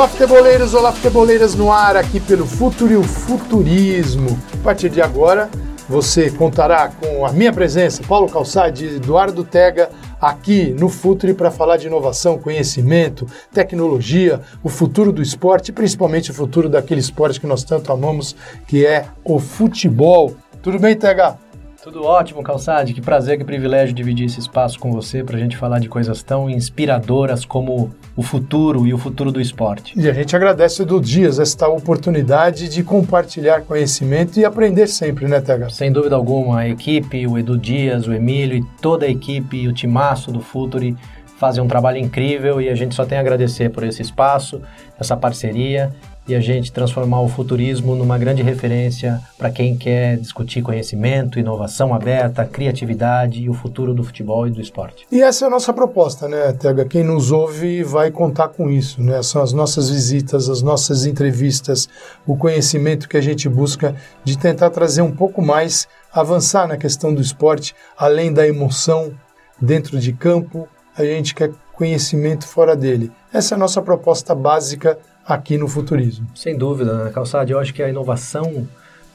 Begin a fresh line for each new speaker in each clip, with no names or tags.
Olá, futeboleiros, olá, futeboleiras no ar aqui pelo Futuro e o Futurismo. A partir de agora, você contará com a minha presença, Paulo Calçade e Eduardo Tega, aqui no Futuri para falar de inovação, conhecimento, tecnologia, o futuro do esporte, principalmente o futuro daquele esporte que nós tanto amamos, que é o futebol. Tudo bem, Tega?
Tudo ótimo, Calçade. Que prazer, que privilégio dividir esse espaço com você para a gente falar de coisas tão inspiradoras como o futuro e o futuro do esporte.
E a gente agradece do Dias esta oportunidade de compartilhar conhecimento e aprender sempre, né, Tega?
Sem dúvida alguma, a equipe, o Edu Dias, o Emílio e toda a equipe e o timaço do Futuri fazem um trabalho incrível e a gente só tem a agradecer por esse espaço, essa parceria e a gente transformar o futurismo numa grande referência para quem quer discutir conhecimento, inovação aberta, criatividade e o futuro do futebol e do esporte.
E essa é a nossa proposta, né, Tega? Quem nos ouve vai contar com isso, né? São as nossas visitas, as nossas entrevistas, o conhecimento que a gente busca de tentar trazer um pouco mais, avançar na questão do esporte, além da emoção dentro de campo, a gente quer conhecimento fora dele. Essa é a nossa proposta básica aqui no futurismo.
Sem dúvida, né, Calçade, eu acho que a inovação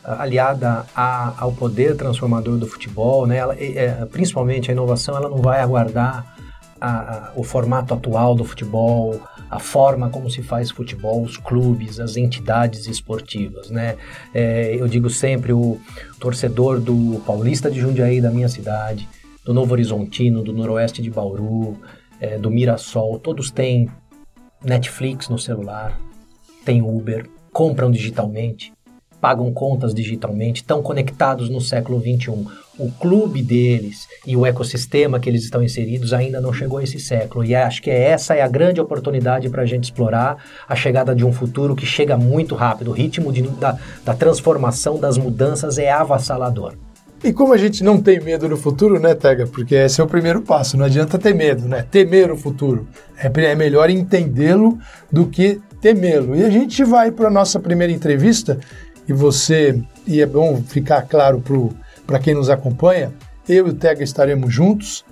aliada a, ao poder transformador do futebol, né, ela, é, principalmente a inovação, ela não vai aguardar a, a, o formato atual do futebol, a forma como se faz futebol, os clubes, as entidades esportivas, né? É, eu digo sempre o torcedor do Paulista de Jundiaí da minha cidade, do Novo Horizontino, do Noroeste de Bauru, é, do Mirassol, todos têm Netflix no celular, tem Uber, compram digitalmente, pagam contas digitalmente, estão conectados no século 21. O clube deles e o ecossistema que eles estão inseridos ainda não chegou a esse século. E acho que essa é a grande oportunidade para a gente explorar a chegada de um futuro que chega muito rápido. O ritmo de, da, da transformação, das mudanças é avassalador.
E como a gente não tem medo no futuro, né, Tega? Porque esse é o primeiro passo, não adianta ter medo, né? Temer o futuro. É, é melhor entendê-lo do que temê-lo. E a gente vai para a nossa primeira entrevista, e você, e é bom ficar claro para quem nos acompanha, eu e o Tega estaremos juntos,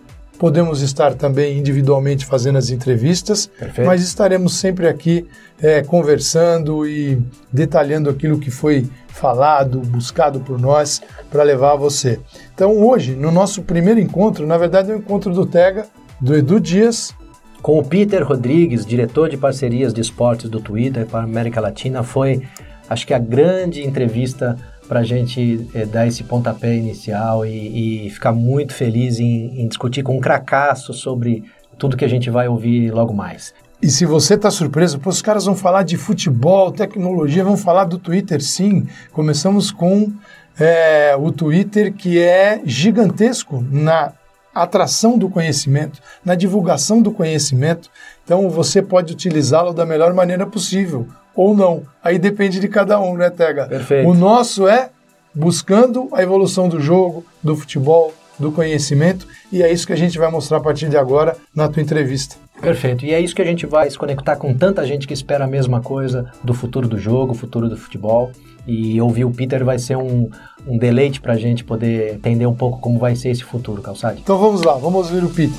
podemos estar também individualmente fazendo as entrevistas, Perfeito. mas estaremos sempre aqui é, conversando e detalhando aquilo que foi falado, buscado por nós para levar a você. Então hoje, no nosso primeiro encontro, na verdade é o um encontro do Tega, do Edu Dias,
com o Peter Rodrigues, diretor de parcerias de esportes do Twitter para a América Latina, foi, acho que a grande entrevista para a gente é, dar esse pontapé inicial e, e ficar muito feliz em, em, discutir com um cracaço sobre tudo que a gente vai ouvir logo mais.
E se você está surpreso, pô, os caras vão falar de futebol, tecnologia, vão falar do Twitter, sim. Começamos com é, o Twitter, que é gigantesco na atração do conhecimento, na divulgação do conhecimento. Então você pode utilizá-lo da melhor maneira possível ou não. Aí depende de cada um, né, Tega?
Perfeito.
O nosso é buscando a evolução do jogo, do futebol, do conhecimento, e é isso que a gente vai mostrar a partir de agora na tua entrevista.
Perfeito. E é isso que a gente vai se conectar com tanta gente que espera a mesma coisa do futuro do jogo, futuro do futebol. E ouvir o Peter vai ser um, um deleite para a gente poder entender um pouco como vai ser esse futuro, Calçade.
Então vamos lá, vamos ouvir o Peter.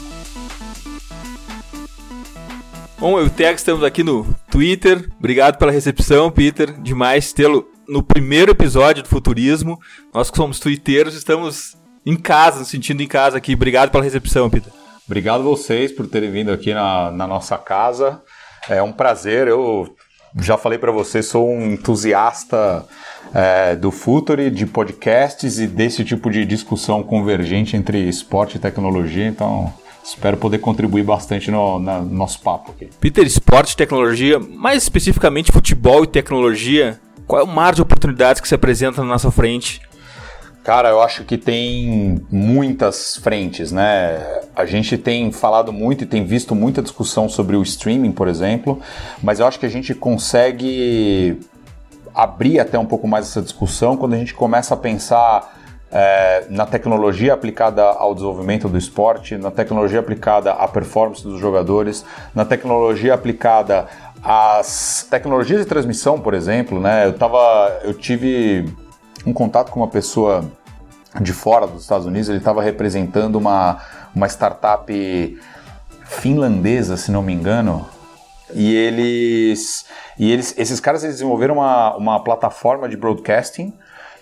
Bom, eu e o Tex estamos aqui no Twitter. Obrigado pela recepção, Peter. Demais tê-lo no primeiro episódio do Futurismo. Nós que somos twitteiros estamos em casa, nos sentindo em casa aqui. Obrigado pela recepção, Peter.
Obrigado a vocês por terem vindo aqui na, na nossa casa. É um prazer. Eu já falei para vocês, sou um entusiasta é, do Futuri, de podcasts e desse tipo de discussão convergente entre esporte e tecnologia. Então, espero poder contribuir bastante no, no, nosso papo aqui.
Peter, esporte e tecnologia, mais especificamente futebol e tecnologia, qual é o mar de oportunidades que se apresenta na nossa frente
Cara, eu acho que tem muitas frentes, né? A gente tem falado muito e tem visto muita discussão sobre o streaming, por exemplo, mas eu acho que a gente consegue abrir até um pouco mais essa discussão quando a gente começa a pensar é, na tecnologia aplicada ao desenvolvimento do esporte, na tecnologia aplicada à performance dos jogadores, na tecnologia aplicada às tecnologias de transmissão, por exemplo, né? Eu tava, eu tive um contato com uma pessoa de fora dos Estados Unidos, ele estava representando uma, uma startup finlandesa, se não me engano. e eles e eles esses caras eles desenvolveram uma, uma plataforma de broadcasting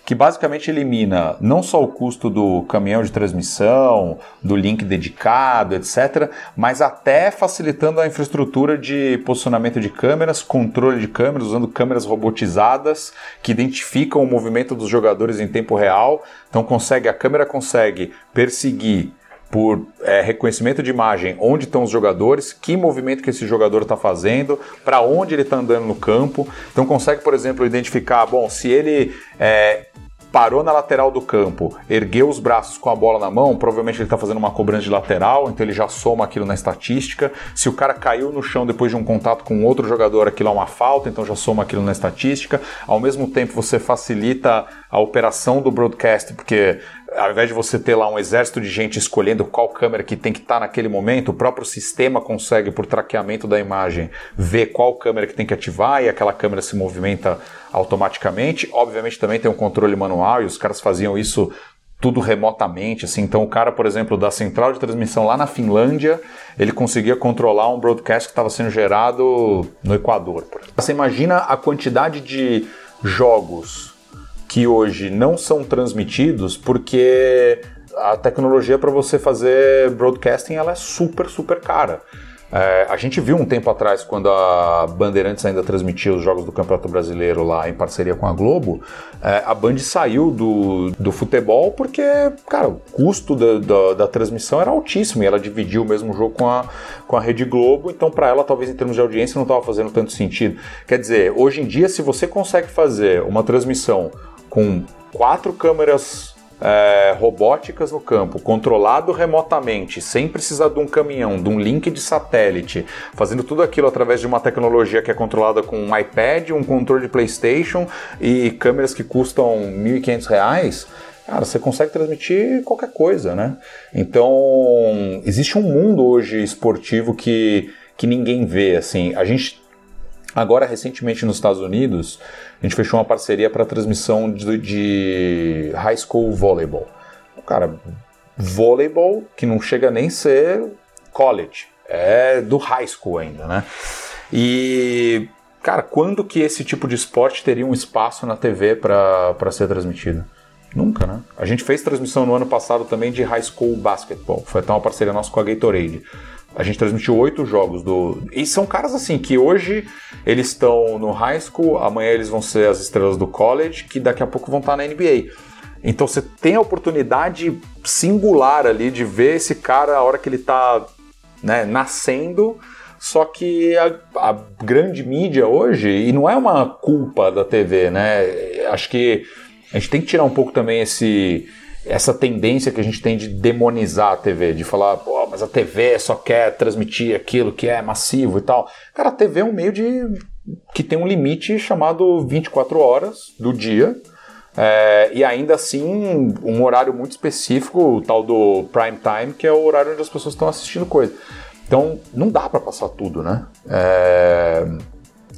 que basicamente elimina não só o custo do caminhão de transmissão, do link dedicado, etc., mas até facilitando a infraestrutura de posicionamento de câmeras, controle de câmeras, usando câmeras robotizadas que identificam o movimento dos jogadores em tempo real. Então consegue a câmera consegue perseguir por é, reconhecimento de imagem onde estão os jogadores, que movimento que esse jogador está fazendo, para onde ele está andando no campo. Então consegue, por exemplo, identificar, bom, se ele é, parou na lateral do campo, ergueu os braços com a bola na mão, provavelmente ele está fazendo uma cobrança de lateral, então ele já soma aquilo na estatística. Se o cara caiu no chão depois de um contato com outro jogador, aquilo é uma falta, então já soma aquilo na estatística. Ao mesmo tempo, você facilita a operação do broadcast, porque ao invés de você ter lá um exército de gente escolhendo qual câmera que tem que estar tá naquele momento, o próprio sistema consegue, por traqueamento da imagem, ver qual câmera que tem que ativar e aquela câmera se movimenta automaticamente. Obviamente também tem um controle manual e os caras faziam isso tudo remotamente, assim. Então o cara, por exemplo, da central de transmissão lá na Finlândia, ele conseguia controlar um broadcast que estava sendo gerado no Equador. Você imagina a quantidade de jogos que hoje não são transmitidos porque a tecnologia para você fazer broadcasting ela é super, super cara. É, a gente viu um tempo atrás, quando a Bandeirantes ainda transmitia os jogos do Campeonato Brasileiro lá em parceria com a Globo, é, a Band saiu do, do futebol porque, cara, o custo da, da, da, transmissão era altíssimo e ela dividiu o mesmo jogo com a, com a Rede Globo, então para ela, talvez em termos de audiência, não estava fazendo tanto sentido. Quer dizer, hoje em dia, se você consegue fazer uma transmissão com quatro câmeras é, robóticas no campo, controlado remotamente, sem precisar de um caminhão, de um link de satélite, fazendo tudo aquilo através de uma tecnologia que é controlada com um iPad, um controle de PlayStation e câmeras que custam R$ 1.500, cara, você consegue transmitir qualquer coisa, né? Então, existe um mundo hoje esportivo que, que ninguém vê, assim. A gente Agora, recentemente nos Estados Unidos, a gente fechou uma parceria para transmissão de, de high school volleyball. Cara, voleibol que não chega nem ser college, é do high school ainda, né? E, cara, quando que esse tipo de esporte teria um espaço na TV para ser transmitido? Nunca, né? A gente fez transmissão no ano passado também de high school basketball. Foi até uma parceria nossa com a Gatorade. A gente transmitiu oito jogos do. E são caras assim que hoje eles estão no high school, amanhã eles vão ser as estrelas do college, que daqui a pouco vão estar na NBA. Então você tem a oportunidade singular ali de ver esse cara a hora que ele está né, nascendo. Só que a, a, grande mídia hoje, e não é uma culpa da TV, né? Acho que a gente tem que tirar um pouco também esse essa tendência que a gente tem de demonizar a TV, de falar, pô, mas a TV só quer transmitir aquilo que é massivo e tal. Cara, a TV é um meio de que tem um limite chamado 24 horas do dia. É, e ainda assim, um horário muito específico, o tal do prime time, que é o horário onde as pessoas estão assistindo coisa. Então, não dá para passar tudo, né? É,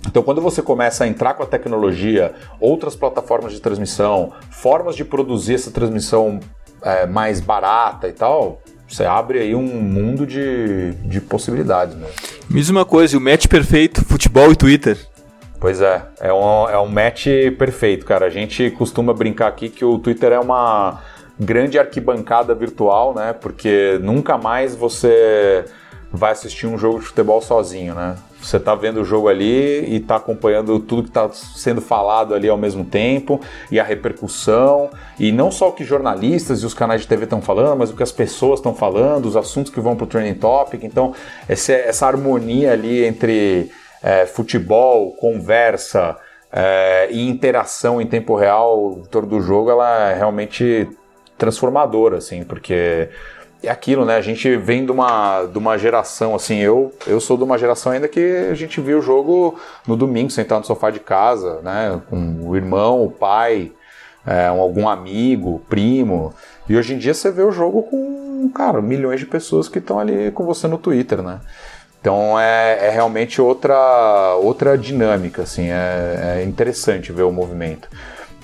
então, quando você começa a entrar com a tecnologia, outras plataformas de transmissão, formas de produzir essa transmissão é, mais barata e tal, você abre aí um mundo de, de possibilidades. Né?
Me diz uma coisa, o match perfeito, futebol e Twitter?
Pois é, é um, é um match perfeito, cara. A gente costuma brincar aqui que o Twitter é uma grande arquibancada virtual, né? Porque nunca mais você vai assistir um jogo de futebol sozinho, né? Você está vendo o jogo ali e está acompanhando tudo que está sendo falado ali ao mesmo tempo e a repercussão e não só o que jornalistas e os canais de TV estão falando, mas o que as pessoas estão falando, os assuntos que vão para o trending topic. Então essa, essa harmonia ali entre é, futebol, conversa é, e interação em tempo real em torno do jogo, ela é realmente transformadora, assim, porque é aquilo, né? A gente vem de uma, de uma geração, assim, eu, eu sou de uma geração ainda que a gente viu o jogo no domingo, sentado no sofá de casa, né? Com o irmão, o pai, é, algum amigo, primo. E hoje em dia você vê o jogo com, cara, milhões de pessoas que estão ali com você no Twitter, né? Então é, é realmente outra, outra dinâmica, assim, é, é interessante ver o movimento.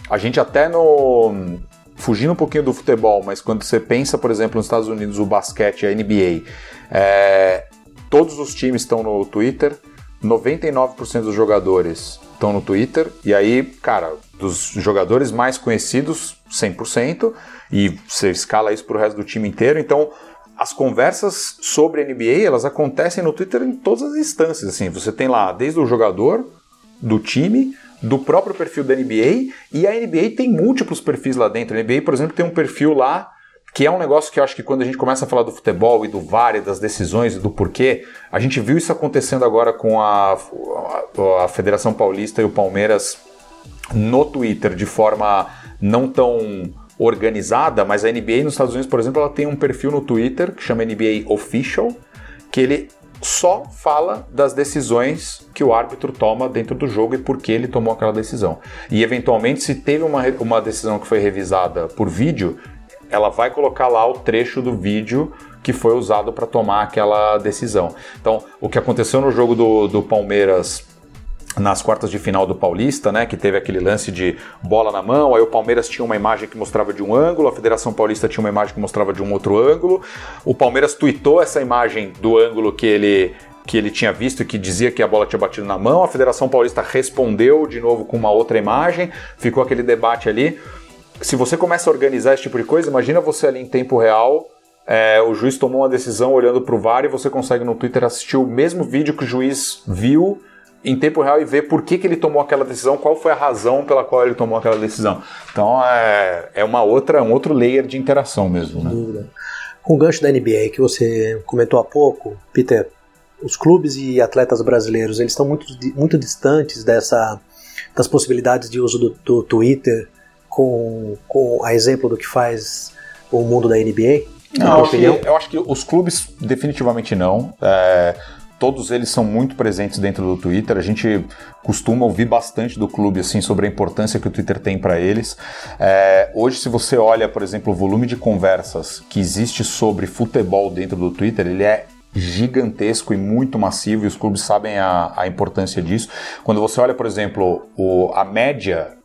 A gente até no, fugindo um pouquinho do futebol, mas quando você pensa, por exemplo, nos Estados Unidos, o basquete, a NBA, é, todos os times estão no Twitter, 99% dos jogadores estão no Twitter, e aí, cara, dos jogadores mais conhecidos, 100%, e você escala isso para o resto do time inteiro, então as conversas sobre NBA, elas acontecem no Twitter em todas as instâncias, assim, você tem lá desde o jogador, do time, do próprio perfil da NBA, e a NBA tem múltiplos perfis lá dentro. A NBA, por exemplo, tem um perfil lá que é um negócio que eu acho que quando a gente começa a falar do futebol e do VAR e das decisões e do porquê, a gente viu isso acontecendo agora com a, a, a Federação Paulista e o Palmeiras no Twitter de forma não tão organizada, mas a NBA nos Estados Unidos, por exemplo, ela tem um perfil no Twitter que chama NBA Official, que ele só fala das decisões que o árbitro toma dentro do jogo e por que ele tomou aquela decisão. E eventualmente, se teve uma, uma decisão que foi revisada por vídeo, ela vai colocar lá o trecho do vídeo que foi usado para tomar aquela decisão. Então, o que aconteceu no jogo do, do Palmeiras nas quartas de final do Paulista, né, que teve aquele lance de bola na mão, aí o Palmeiras tinha uma imagem que mostrava de um ângulo, a Federação Paulista tinha uma imagem que mostrava de um outro ângulo. O Palmeiras tweetou essa imagem do ângulo que ele que ele tinha visto e que dizia que a bola tinha batido na mão. A Federação Paulista respondeu de novo com uma outra imagem, ficou aquele debate ali se você começa a organizar esse tipo de coisa, imagina você ali em tempo real, é, o juiz tomou uma decisão olhando para o VAR e você consegue no Twitter assistir o mesmo vídeo que o juiz viu em tempo real e ver por que, que ele tomou aquela decisão, qual foi a razão pela qual ele tomou aquela decisão. Então é, é uma outra, um outro layer de interação mesmo. Né?
Com o gancho da NBA que você comentou há pouco, Peter, os clubes e atletas brasileiros eles estão muito, muito distantes dessa, das possibilidades de uso do, do Twitter com, com a exemplo do que faz o mundo da NBA?
Não, eu acho, que, eu acho, que, os clubes definitivamente não. É, todos eles são muito presentes dentro do Twitter. A gente costuma ouvir bastante do clube assim sobre a importância que o Twitter tem para eles. É, hoje, se você olha, por exemplo, o volume de conversas que existe sobre futebol dentro do Twitter, ele é gigantesco e muito massivo, e os clubes sabem a, a importância disso. Quando você olha, por exemplo, o, a média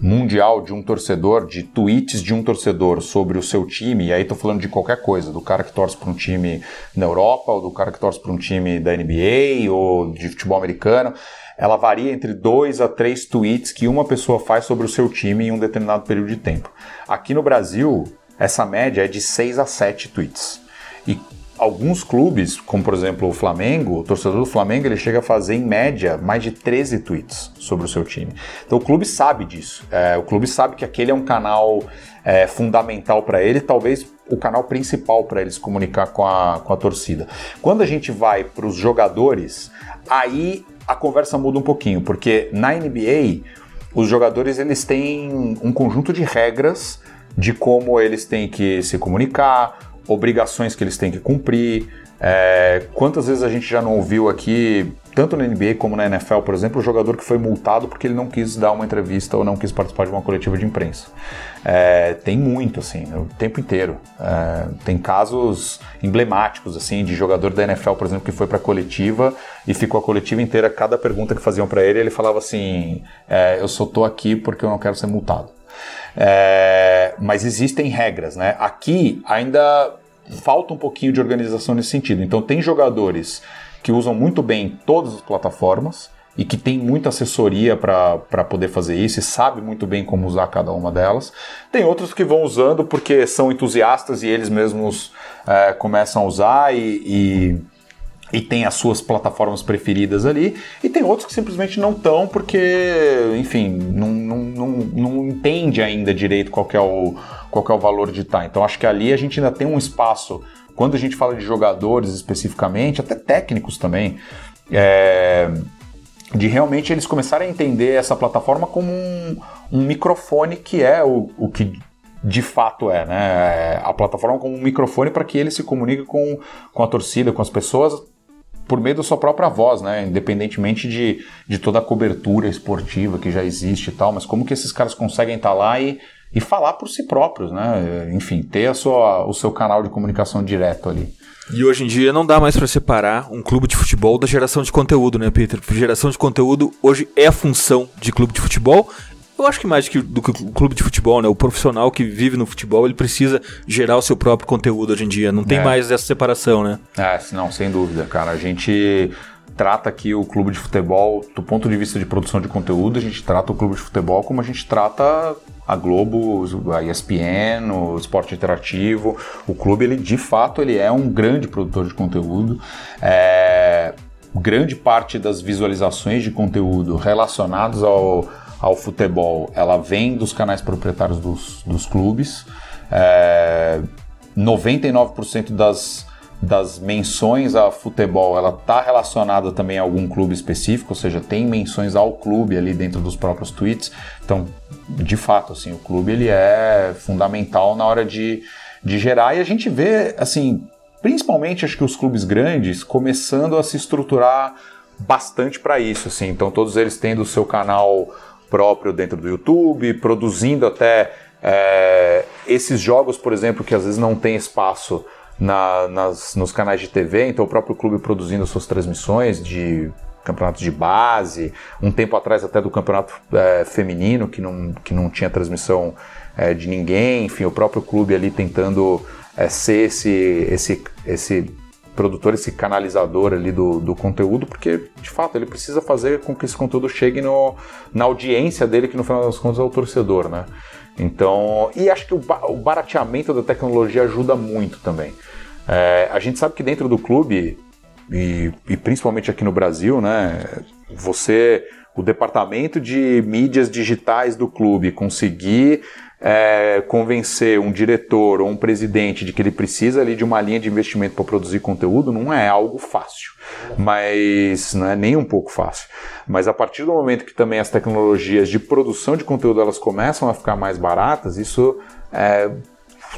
mundial de um torcedor, de tweets de um torcedor sobre o seu time, e aí tô falando de qualquer coisa, do cara que torce para um time na Europa, ou do cara que torce para um time da NBA, ou de futebol americano, ela varia entre dois a três tweets que uma pessoa faz sobre o seu time em um determinado período de tempo. Aqui no Brasil, essa média é de 6 a 7 tweets. E alguns clubes, como por exemplo o Flamengo, o torcedor do Flamengo ele chega a fazer em média mais de 13 tweets sobre o seu time. Então o clube sabe disso. É, o clube sabe que aquele é um canal é, fundamental para ele, talvez o canal principal para eles comunicar com a, com a torcida. Quando a gente vai para os jogadores, aí a conversa muda um pouquinho, porque na NBA os jogadores eles têm um conjunto de regras de como eles têm que se comunicar, obrigações que eles têm que cumprir. É, quantas vezes a gente já não ouviu aqui, tanto na NBA como na NFL, por exemplo, o jogador que foi multado porque ele não quis dar uma entrevista ou não quis participar de uma coletiva de imprensa? É, tem muito, assim, o tempo inteiro. É, tem casos emblemáticos, assim, de jogador da NFL, por exemplo, que foi para coletiva e ficou a coletiva inteira, cada pergunta que faziam para ele, ele falava assim: é, Eu só tô aqui porque eu não quero ser multado. É, mas existem regras, né? Aqui ainda falta um pouquinho de organização nesse sentido. Então tem jogadores que usam muito bem todas as plataformas e que tem muita assessoria para poder fazer isso e sabe muito bem como usar cada uma delas. Tem outros que vão usando porque são entusiastas e eles mesmos é, começam a usar e, e e tem as suas plataformas preferidas ali, e tem outros que simplesmente não estão porque, enfim, não, não, não, não entende ainda direito qual é, o, qual é o valor de estar. Então acho que ali a gente ainda tem um espaço, quando a gente fala de jogadores especificamente, até técnicos também, é, de realmente eles começarem a entender essa plataforma como um, um microfone que é o, o que de fato é, né? É, a plataforma como um microfone para que ele se comunique com, com a torcida, com as pessoas, por meio da sua própria voz, né? Independentemente de, de toda a cobertura esportiva que já existe e tal, mas como que esses caras conseguem estar lá e, e falar por si próprios, né? Enfim, ter a sua, o seu canal de comunicação direto ali.
E hoje em dia não dá mais para separar um clube de futebol da geração de conteúdo, né, Peter? Geração de conteúdo hoje é a função de clube de futebol eu acho que mais que, do que o clube de futebol, né? O profissional que vive no futebol, ele precisa gerar o seu próprio conteúdo hoje em dia. Não tem é. mais essa separação, né?
É, não, sem dúvida, cara. A gente trata aqui o clube de futebol do ponto de vista de produção de conteúdo, a gente trata o clube de futebol como a gente trata a Globo, a ESPN, o Esporte Interativo. O clube, ele de fato, ele é um grande produtor de conteúdo. É, grande parte das visualizações de conteúdo relacionados ao, ao futebol, ela vem dos canais proprietários dos, dos clubes. É, 99% das, das menções a futebol, ela está relacionada também a algum clube específico, ou seja, tem menções ao clube ali dentro dos próprios tweets. Então, de fato, assim, o clube ele é fundamental na hora de, de gerar e a gente vê, assim, principalmente acho que os clubes grandes começando a se estruturar bastante para isso, assim. Então todos eles tendo o seu canal próprio dentro do YouTube, produzindo até é, esses jogos, por exemplo, que às vezes não tem espaço na, nas, nos canais de TV, então o próprio clube produzindo suas transmissões de campeonatos de base, um tempo atrás até do campeonato é, feminino, que não, que não tinha transmissão é, de ninguém, enfim, o próprio clube ali tentando é, ser esse, esse, esse produtor, esse canalizador ali do, do conteúdo, porque de fato ele precisa fazer com que esse conteúdo chegue no, na audiência dele, que no final das contas é o torcedor, né? Então, e acho que o, o barateamento da tecnologia ajuda muito também. É, a gente sabe que dentro do clube, e, e principalmente aqui no Brasil, né, você, o departamento de mídias digitais do clube, conseguir é, convencer um diretor ou um presidente de que ele precisa ali de uma linha de investimento para produzir conteúdo não é algo fácil, mas não é nem um pouco fácil. Mas a partir do momento que também as tecnologias de produção de conteúdo elas começam a ficar mais baratas, isso é,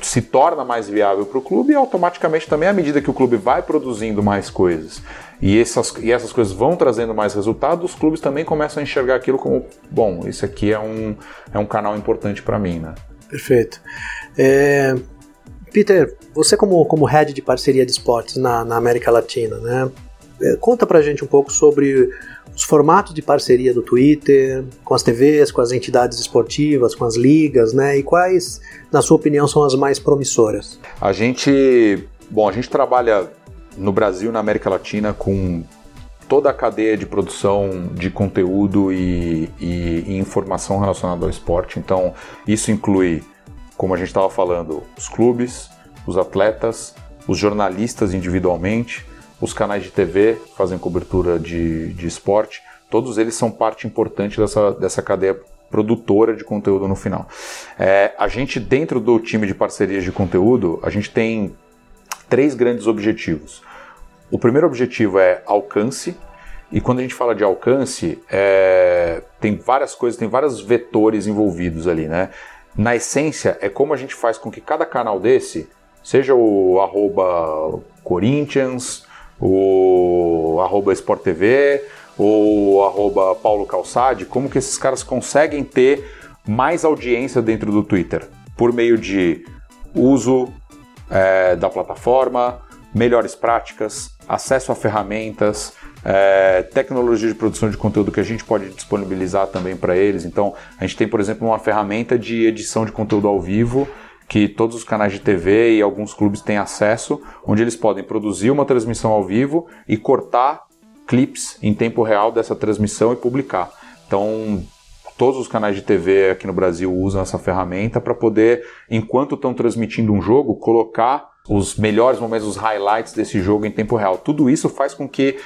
se torna mais viável para o clube e automaticamente também à medida que o clube vai produzindo mais coisas e essas, e essas coisas vão trazendo mais resultados, os clubes também começam a enxergar aquilo como, bom, isso aqui é um, é um canal importante para mim, né?
Perfeito. É, Peter, você como, como head de parceria de esportes na, na América Latina, né? Conta pra gente um pouco sobre os formatos de parceria do Twitter, com as TVs, com as entidades esportivas, com as ligas, né? E quais, na sua opinião, são as mais promissoras?
A gente, bom, a gente trabalha no Brasil na América Latina com toda a cadeia de produção de conteúdo e, e, e informação relacionada ao esporte. Então, isso inclui, como a gente estava falando, os clubes, os atletas, os jornalistas individualmente, os canais de TV fazem cobertura de, de esporte. Todos eles são parte importante dessa, dessa cadeia produtora de conteúdo no final. É, a gente, dentro do time de parcerias de conteúdo, a gente tem três grandes objetivos. O primeiro objetivo é alcance, e quando a gente fala de alcance, é, tem várias coisas, tem vários vetores envolvidos ali, né? Na essência, é como a gente faz com que cada canal desse, seja o arroba Corinthians, o arroba Sport TV, ou arroba Paulo Calçade, como que esses caras conseguem ter mais audiência dentro do Twitter? Por meio de uso é, da plataforma, melhores práticas, acesso a ferramentas, é, tecnologia de produção de conteúdo que a gente pode disponibilizar também para eles. Então, a gente tem, por exemplo, uma ferramenta de edição de conteúdo ao vivo que todos os canais de TV e alguns clubes têm acesso, onde eles podem produzir uma transmissão ao vivo e cortar clips em tempo real dessa transmissão e publicar. Então, todos os canais de TV aqui no Brasil usam essa ferramenta para poder, enquanto estão transmitindo um jogo, colocar os melhores momentos, os highlights desse jogo em tempo real. Tudo isso faz com que,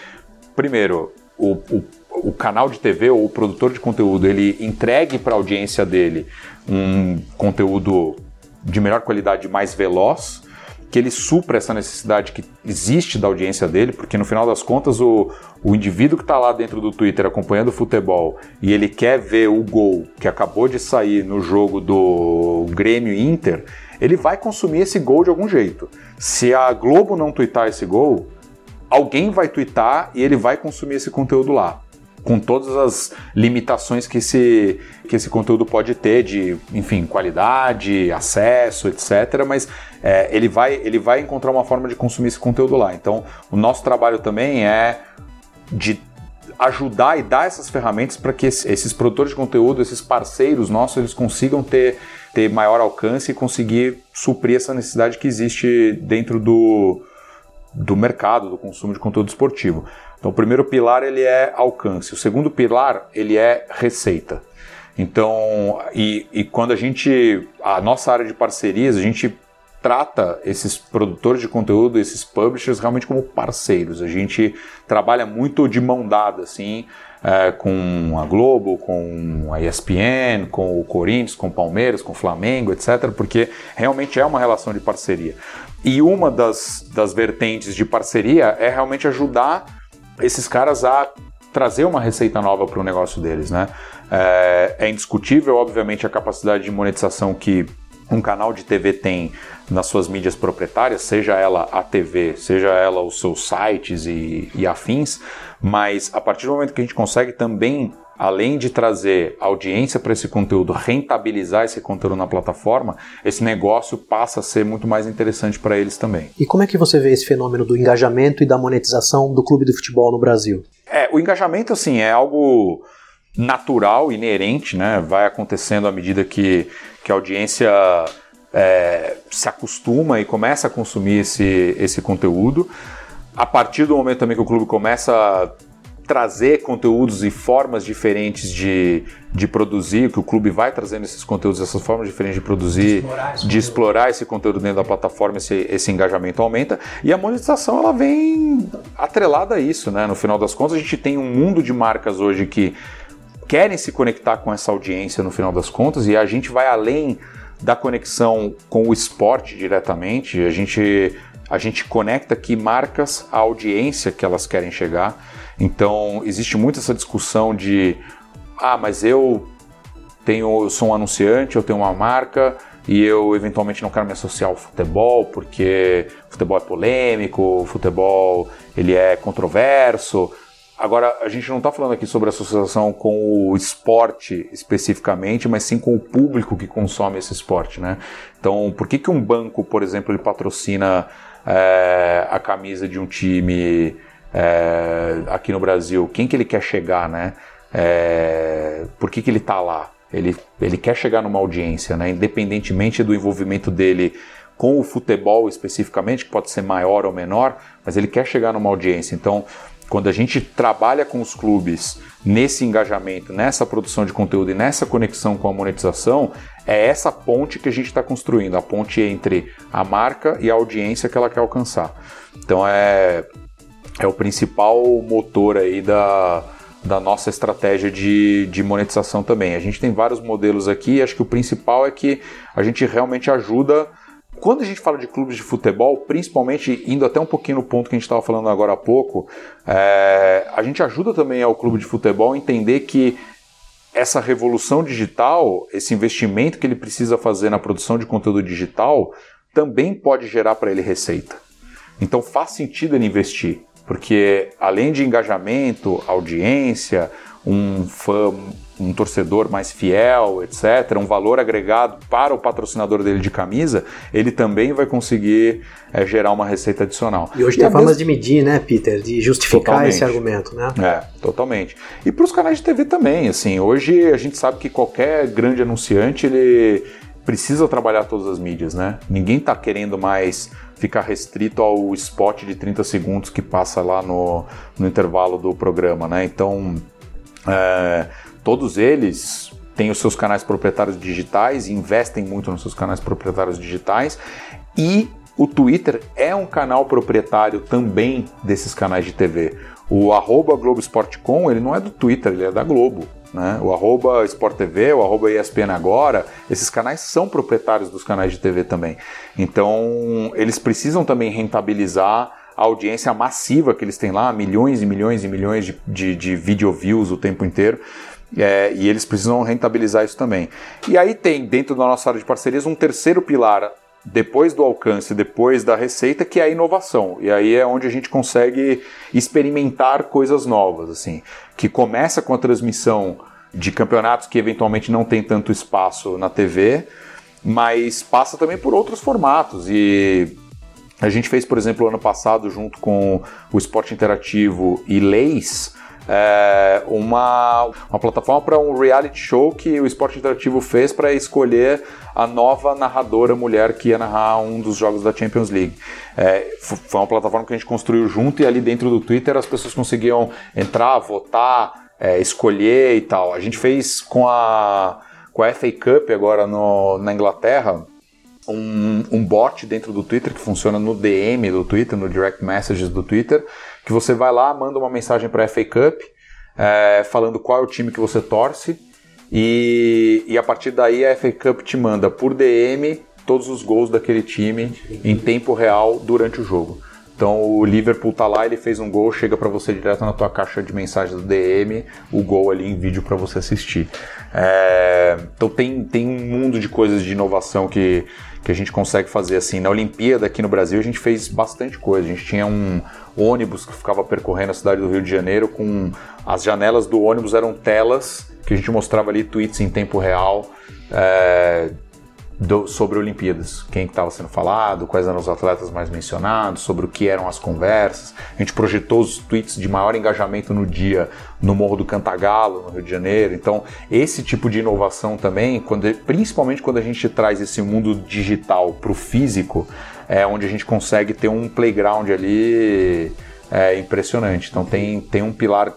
primeiro, o, o, o canal de TV ou o produtor de conteúdo ele entregue para a audiência dele um conteúdo de melhor qualidade, mais veloz, que ele supra essa necessidade que existe da audiência dele, porque no final das contas o, o indivíduo que está lá dentro do Twitter acompanhando o futebol e ele quer ver o gol que acabou de sair no jogo do Grêmio Inter, ele vai consumir esse gol de algum jeito. Se a Globo não twittar esse gol, alguém vai twittar e ele vai consumir esse conteúdo lá com todas as limitações que esse, que esse conteúdo pode ter de, enfim, qualidade, acesso, etc. Mas é, ele, vai, ele vai encontrar uma forma de consumir esse conteúdo lá. Então, o nosso trabalho também é de ajudar e dar essas ferramentas para que esses produtores de conteúdo, esses parceiros nossos, eles consigam ter, ter maior alcance e conseguir suprir essa necessidade que existe dentro do, do mercado, do consumo de conteúdo esportivo. Então, o primeiro pilar ele é alcance, o segundo pilar ele é receita. Então, e, e quando a gente, a nossa área de parcerias, a gente trata esses produtores de conteúdo, esses publishers realmente como parceiros. A gente trabalha muito de mão dada, assim, é, com a Globo, com a ESPN, com o Corinthians, com o Palmeiras, com o Flamengo, etc., porque realmente é uma relação de parceria. E uma das, das vertentes de parceria é realmente ajudar esses caras a trazer uma receita nova para o negócio deles, né? É, é indiscutível, obviamente, a capacidade de monetização que um canal de TV tem nas suas mídias proprietárias, seja ela a TV, seja ela os seus sites e, e afins, mas a partir do momento que a gente consegue também além de trazer audiência para esse conteúdo, rentabilizar esse conteúdo na plataforma, esse negócio passa a ser muito mais interessante para eles também.
E como é que você vê esse fenômeno do engajamento e da monetização do clube de futebol no Brasil?
É, o engajamento assim é algo natural, inerente, né? Vai acontecendo à medida que, que a audiência é, se acostuma e começa a consumir esse, esse conteúdo. A partir do momento também que o clube começa a trazer conteúdos e formas diferentes de, de produzir, que o clube vai trazendo esses conteúdos, essas formas diferentes de produzir, de explorar esse, de explorar esse conteúdo dentro da plataforma, esse, esse engajamento aumenta. E a monetização ela vem atrelada a isso, né? No final das contas, a gente tem um mundo de marcas hoje que querem se conectar com essa audiência no final das contas, e a gente vai além da conexão com o esporte diretamente, a gente, a gente conecta aqui marcas à audiência que elas querem chegar. Então, existe muito essa discussão de ah, mas eu tenho, eu sou um anunciante, eu tenho uma marca e eu eventualmente não quero me associar ao futebol porque futebol é polêmico, futebol ele é controverso. Agora, a gente não está falando aqui sobre associação com o esporte especificamente, mas sim com o público que consome esse esporte, né? Então, por que, que um banco, por exemplo, ele patrocina é, a camisa de um time é, aqui no Brasil? Quem que ele quer chegar, né? É, por que, que ele está lá? Ele, ele quer chegar numa audiência, né? Independentemente do envolvimento dele com o futebol especificamente, que pode ser maior ou menor, mas ele quer chegar numa audiência. Então, quando a gente trabalha com os clubes nesse engajamento, nessa produção de conteúdo e nessa conexão com a monetização, é essa ponte que a gente está construindo, a ponte entre a marca e a audiência que ela quer alcançar. Então é, é o principal motor aí da, da nossa estratégia de, de monetização também. A gente tem vários modelos aqui, acho que o principal é que a gente realmente ajuda quando a gente fala de clubes de futebol, principalmente indo até um pouquinho no ponto que a gente estava falando agora há pouco, é, a gente ajuda também ao clube de futebol a entender que essa revolução digital, esse investimento que ele precisa fazer na produção de conteúdo digital, também pode gerar para ele receita. Então faz sentido ele investir, porque além de engajamento, audiência, um fã um torcedor mais fiel, etc., um valor agregado para o patrocinador dele de camisa, ele também vai conseguir é, gerar uma receita adicional.
E hoje e tem formas de medir, né, Peter, de justificar totalmente. esse argumento, né?
É, totalmente. E para os canais de TV também, assim, hoje a gente sabe que qualquer grande anunciante, ele precisa trabalhar todas as mídias, né? Ninguém está querendo mais ficar restrito ao spot de 30 segundos que passa lá no, no intervalo do programa, né? Então, é, todos eles têm os seus canais proprietários digitais, investem muito nos seus canais proprietários digitais e o Twitter é um canal proprietário também desses canais de TV. O arroba Globoesporte.com, ele não é do Twitter, ele é da Globo. Né? O arroba Sport TV, o arroba ESPN Agora, esses canais são proprietários dos canais de TV também. Então, eles precisam também rentabilizar a audiência massiva que eles têm lá, milhões e milhões e milhões de, de, de video views o tempo inteiro. É, e eles precisam rentabilizar isso também. E aí tem, dentro da nossa área de parcerias, um terceiro pilar, depois do alcance, depois da receita, que é a inovação. E aí é onde a gente consegue experimentar coisas novas, assim, que começa com a transmissão de campeonatos que eventualmente não tem tanto espaço na TV, mas passa também por outros formatos. E a gente fez, por exemplo, ano passado, junto com o Esporte Interativo e Leis, é, uma, uma plataforma para um reality show que o Esporte Interativo fez para escolher a nova narradora mulher que ia narrar um dos jogos da Champions League. É, foi uma plataforma que a gente construiu junto e ali dentro do Twitter as pessoas conseguiam entrar, votar, é, escolher e tal. A gente fez com a, com a FA Cup agora no, na Inglaterra um, um bot dentro do Twitter que funciona no DM do Twitter, no Direct Messages do Twitter, que você vai lá, manda uma mensagem para a FA Cup é, falando qual é o time que você torce e, e a partir daí a FA Cup te manda por DM todos os gols daquele time em tempo real durante o jogo. Então o Liverpool tá lá, ele fez um gol, chega para você direto na tua caixa de mensagens do DM, o gol ali em vídeo para você assistir. É, então tem, tem um mundo de coisas de inovação que, que a gente consegue fazer assim. Na Olimpíada aqui no Brasil a gente fez bastante coisa. A gente tinha um ônibus que ficava percorrendo a cidade do Rio de Janeiro com as janelas do ônibus eram telas que a gente mostrava ali tweets em tempo real. É, do, sobre Olimpíadas, quem estava sendo falado, quais eram os atletas mais mencionados, sobre o que eram as conversas. A gente projetou os tweets de maior engajamento no dia no Morro do Cantagalo, no Rio de Janeiro. Então, esse tipo de inovação também, quando, principalmente quando a gente traz esse mundo digital para o físico, é onde a gente consegue ter um playground ali é, impressionante. Então, tem, tem um pilar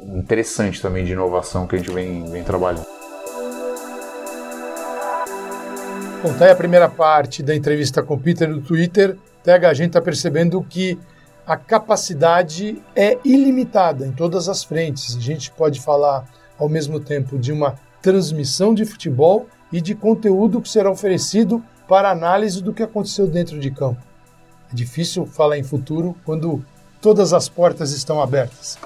interessante também de inovação que a gente vem, vem trabalhando.
Tá aí a primeira parte da entrevista com o Peter no Twitter. A gente está percebendo que a capacidade é ilimitada em todas as frentes. A gente pode falar ao mesmo tempo de uma transmissão de futebol e de conteúdo que será oferecido para análise do que aconteceu dentro de campo. É difícil falar em futuro quando todas as portas estão abertas.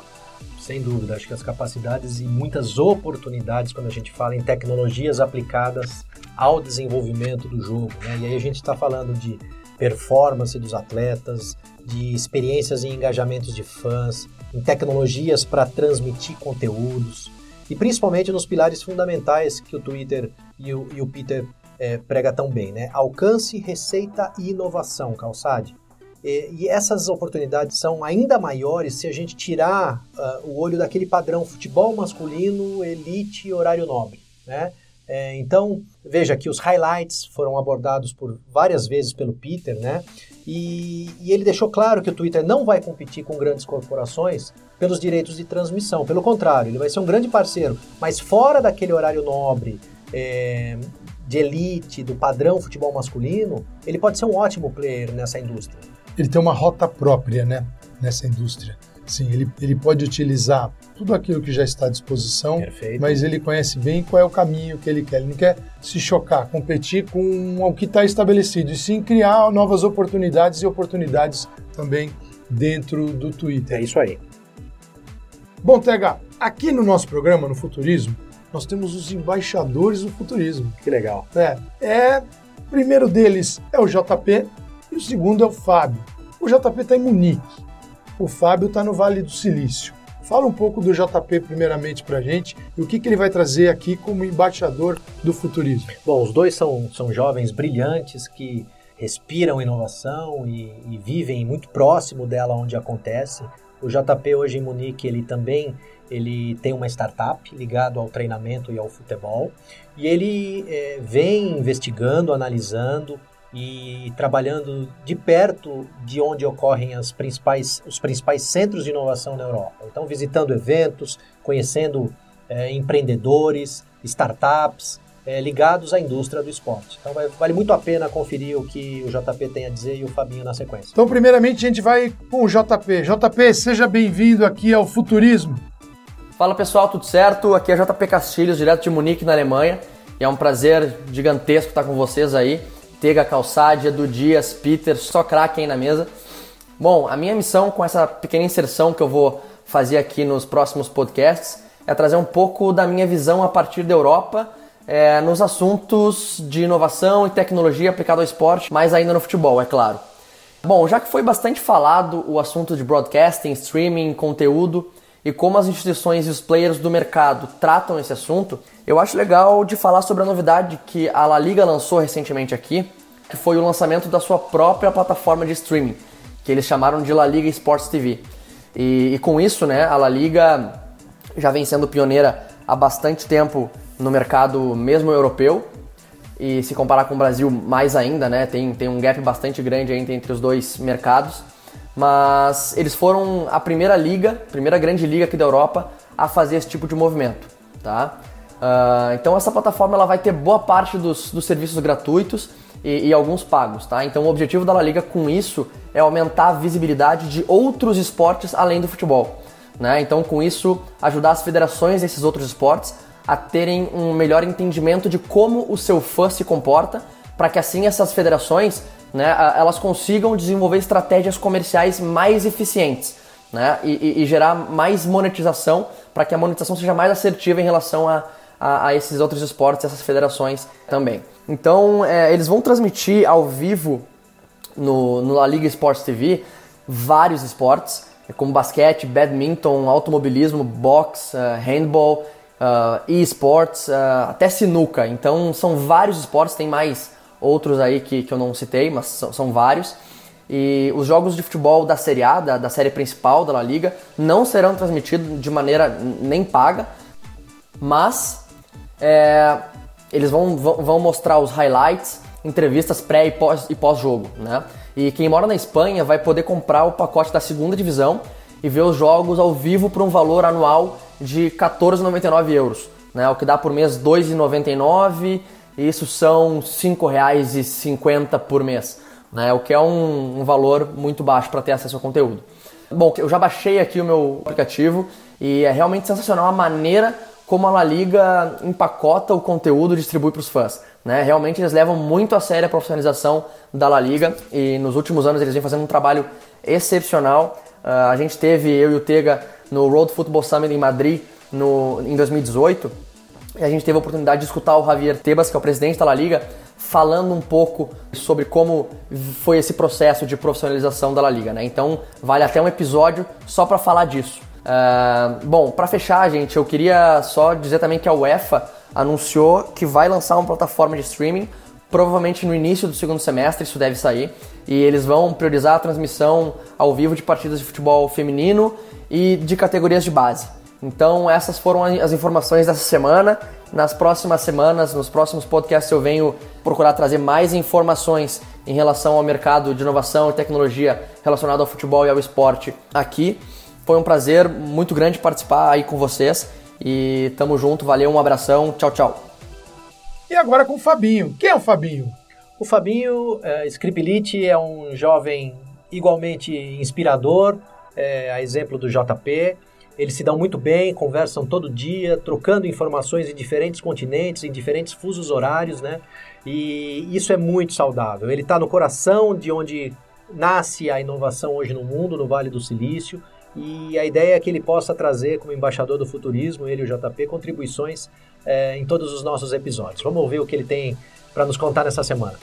Sem dúvida, acho que as capacidades e muitas oportunidades quando a gente fala em tecnologias aplicadas ao desenvolvimento do jogo. Né? E aí a gente está falando de performance dos atletas, de experiências e engajamentos de fãs, em tecnologias para transmitir conteúdos e principalmente nos pilares fundamentais que o Twitter e o, e o Peter é, prega tão bem, né? Alcance, receita e inovação, Calçade. E, essas oportunidades são ainda maiores se a gente tirar uh, o olho daquele padrão futebol masculino, elite, horário nobre, né? É, então, veja que os highlights foram abordados por várias vezes pelo Peter, né? E, e, ele deixou claro que o Twitter não vai competir com grandes corporações pelos direitos de transmissão. Pelo contrário, ele vai ser um grande parceiro, mas fora daquele horário nobre, é, de elite, do padrão futebol masculino, ele pode ser um ótimo player nessa indústria
ele tem uma rota própria, né, nessa indústria. Sim, ele, ele pode utilizar tudo aquilo que já está à disposição, Perfeito. mas ele conhece bem qual é o caminho que ele quer. Ele não quer se chocar, competir com o que está estabelecido, e sim criar novas oportunidades e oportunidades também dentro do Twitter.
É isso aí.
Bom, Tega, aqui no nosso programa, no Futurismo, nós temos os embaixadores do futurismo.
Que legal.
É, é o primeiro deles é o JP, e o segundo é o Fábio. O JP está em Munique. O Fábio está no Vale do Silício. Fala um pouco do JP primeiramente para a gente e o que, que ele vai trazer aqui como embaixador do futurismo.
Bom, os dois são, são jovens brilhantes que respiram inovação e, e vivem muito próximo dela onde acontece. O JP hoje em Munique ele também ele tem uma startup ligado ao treinamento e ao futebol e ele é, vem investigando, analisando e trabalhando de perto de onde ocorrem as principais, os principais centros de inovação na Europa. Então, visitando eventos, conhecendo é, empreendedores, startups é, ligados à indústria do esporte. Então, vai, vale muito a pena conferir o que o JP tem a dizer e o Fabinho na sequência.
Então, primeiramente, a gente vai com o JP. JP, seja bem-vindo aqui ao Futurismo.
Fala pessoal, tudo certo? Aqui é JP Castilhos, direto de Munique, na Alemanha. E é um prazer gigantesco estar com vocês aí Tega Calçadia, do Dias, Peter, só craque aí na mesa. Bom, a minha missão com essa pequena inserção que eu vou fazer aqui nos próximos podcasts é trazer um pouco da minha visão a partir da Europa é, nos assuntos de inovação e tecnologia aplicado ao esporte, mas ainda no futebol, é claro. Bom, já que foi bastante falado o assunto de broadcasting, streaming, conteúdo e como as instituições e os players do mercado tratam esse assunto, eu acho legal de falar sobre a novidade que a La Liga lançou recentemente aqui, que foi o lançamento da sua própria plataforma de streaming, que eles chamaram de La Liga Sports TV. E, e com isso, né, a La Liga já vem sendo pioneira há bastante tempo no mercado mesmo europeu. E se comparar com o Brasil, mais ainda, né? Tem, tem um gap bastante grande entre, entre os dois mercados. Mas eles foram a primeira liga, primeira grande liga aqui da Europa a fazer esse tipo de movimento, tá? Uh, então essa plataforma ela vai ter boa parte dos, dos serviços gratuitos e, e, alguns pagos, tá? Então o objetivo da La Liga com isso é aumentar a visibilidade de outros esportes além do futebol, né? Então com isso ajudar as federações desses outros esportes a terem um melhor entendimento de como o seu fã se comporta, para que assim essas federações né, elas consigam desenvolver estratégias comerciais mais eficientes né, e, e gerar mais monetização para que a monetização seja mais assertiva em relação a, a, a esses outros esportes, essas federações também. Então, é, eles vão transmitir ao vivo no, no La Liga Sports TV vários esportes, como basquete, badminton, automobilismo, boxe, uh, handball, uh, e-sports, uh, até sinuca. Então, são vários esportes, tem mais outros aí que, que eu não citei, mas são, são vários. E os jogos de futebol da Série A, da, da série principal da La Liga, não serão transmitidos de maneira nem paga, mas é, eles vão, vão mostrar os highlights, entrevistas pré e pós-jogo, pós né? E quem mora na Espanha vai poder comprar o pacote da segunda divisão e ver os jogos ao vivo por um valor anual de 14,99 euros, né? O que dá por mês 2,99 e isso são R$ 5,50 por mês, né? O que é um, um valor muito baixo para ter acesso ao conteúdo. Bom, eu já baixei aqui o meu aplicativo e é realmente sensacional a maneira como a La Liga empacota o conteúdo e distribui para os fãs. Né? Realmente eles levam muito a sério a profissionalização da La Liga e nos últimos anos eles vêm fazendo um trabalho excepcional. Uh, a gente teve, eu e o Tega, no Road Football Summit em Madrid no, em 2018 e a gente teve a oportunidade de escutar o Javier Tebas, que é o presidente da La Liga, falando um pouco sobre como foi esse processo de profissionalização da La Liga. Né? Então vale até um episódio só para falar disso. Uh, bom, para fechar, gente, eu queria só dizer também que a UEFA anunciou que vai lançar uma plataforma de streaming, provavelmente no início do segundo semestre, isso deve sair, e eles vão priorizar a transmissão ao vivo de partidas de futebol feminino e de categorias de base. Então, essas foram as informações dessa semana. Nas próximas semanas, nos próximos podcasts, eu venho procurar trazer mais informações em relação ao mercado de inovação e tecnologia relacionado ao futebol e ao esporte aqui. Foi um prazer muito grande participar aí com vocês. E tamo junto, valeu, um abração, tchau, tchau.
E agora com o Fabinho. Quem é o Fabinho?
O Fabinho é, Scripilite é um jovem igualmente inspirador, é, a exemplo do JP. Eles se dão muito bem, conversam todo dia, trocando informações em diferentes continentes, em diferentes fusos horários, né? E isso é muito saudável. Ele está no coração de onde nasce a inovação hoje no mundo, no Vale do Silício. E a ideia é que ele possa trazer, como embaixador do futurismo, ele e o JP, contribuições é, em todos os nossos episódios. Vamos ouvir o que ele tem para nos contar nessa semana.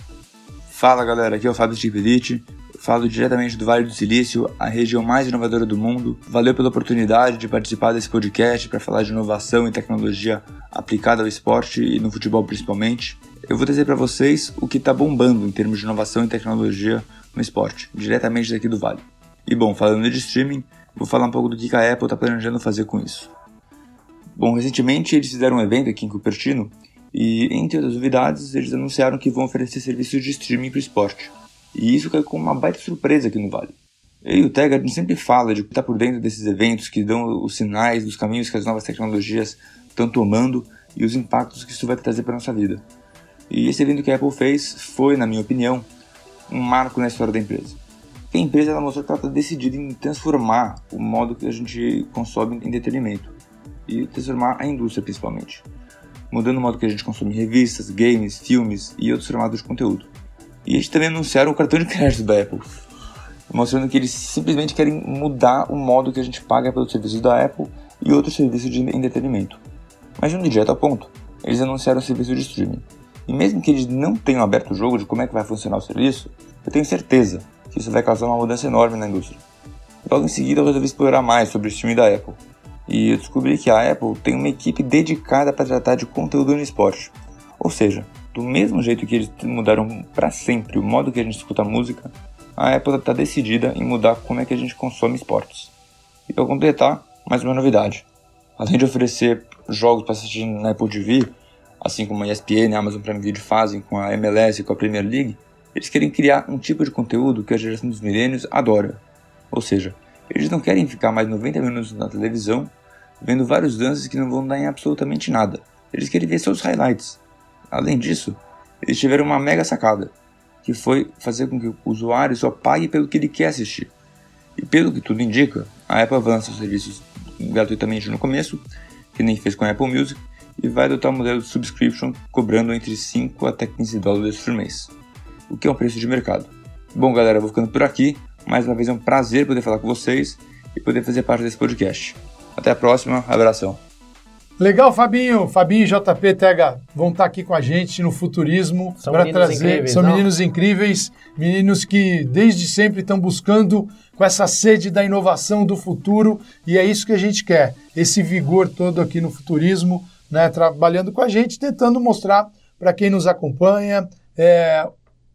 Fala galera, aqui é o Fábio Stiglitz, falo diretamente do Vale do Silício, a região mais inovadora do mundo. Valeu pela oportunidade de participar desse podcast para falar de inovação e tecnologia aplicada ao esporte e no futebol principalmente. Eu vou trazer para vocês o que está bombando em termos de inovação e tecnologia no esporte, diretamente daqui do Vale. E bom, falando de streaming, Vou falar um pouco do que a Apple está planejando fazer com isso. Bom, recentemente eles fizeram um evento aqui em Cupertino e, entre outras novidades, eles anunciaram que vão oferecer serviços de streaming para o esporte. E isso caiu com uma baita surpresa aqui no Vale. Eu e o Tega, a gente sempre fala de estar por dentro desses eventos que dão os sinais dos caminhos que as novas tecnologias estão tomando e os impactos que isso vai trazer para nossa vida. E esse evento que a Apple fez foi, na minha opinião, um marco na história da empresa a empresa ela mostrou que ela está decidida em transformar o modo que a gente consome entretenimento e transformar a indústria principalmente, mudando o modo que a gente consome revistas, games, filmes e outros formatos de conteúdo. E eles também anunciaram o cartão de crédito da Apple, mostrando que eles simplesmente querem mudar o modo que a gente paga pelos serviços da Apple e outros serviços de entretenimento. Mas um direto ao ponto, eles anunciaram o serviço de streaming. E mesmo que eles não tenham aberto o jogo de como é que vai funcionar o serviço, eu tenho certeza que isso vai causar uma mudança enorme na indústria. Logo em seguida, eu resolvi explorar mais sobre o streaming da Apple. E eu descobri que a Apple tem uma equipe dedicada para tratar de conteúdo no esporte. Ou seja, do mesmo jeito que eles mudaram para sempre o modo que a gente escuta música, a Apple está decidida em mudar como é que a gente consome esportes. E para completar, mais uma novidade. Além de oferecer jogos para assistir na Apple TV, assim como a ESPN e a Amazon Prime Video fazem com a MLS e com a Premier League, eles querem criar um tipo de conteúdo que a geração dos milênios adora. Ou seja, eles não querem ficar mais 90 minutos na televisão vendo vários lances que não vão dar em absolutamente nada. Eles querem ver seus highlights. Além disso, eles tiveram uma mega sacada, que foi fazer com que o usuário só pague pelo que ele quer assistir. E pelo que tudo indica, a Apple avança os serviços gratuitamente no começo, que nem fez com a Apple Music, e vai adotar o modelo de subscription cobrando entre 5 até 15 dólares por mês, o que é um preço de mercado. Bom, galera, vou ficando por aqui. Mais uma vez é um prazer poder falar com vocês e poder fazer parte desse podcast. Até a próxima, abração.
Legal, Fabinho. Fabinho e JP Tega vão estar aqui com a gente no Futurismo para trazer. São não? meninos incríveis, meninos que desde sempre estão buscando com essa sede da inovação do futuro e é isso que a gente quer. Esse vigor todo aqui no Futurismo, né, trabalhando com a gente, tentando mostrar para quem nos acompanha é,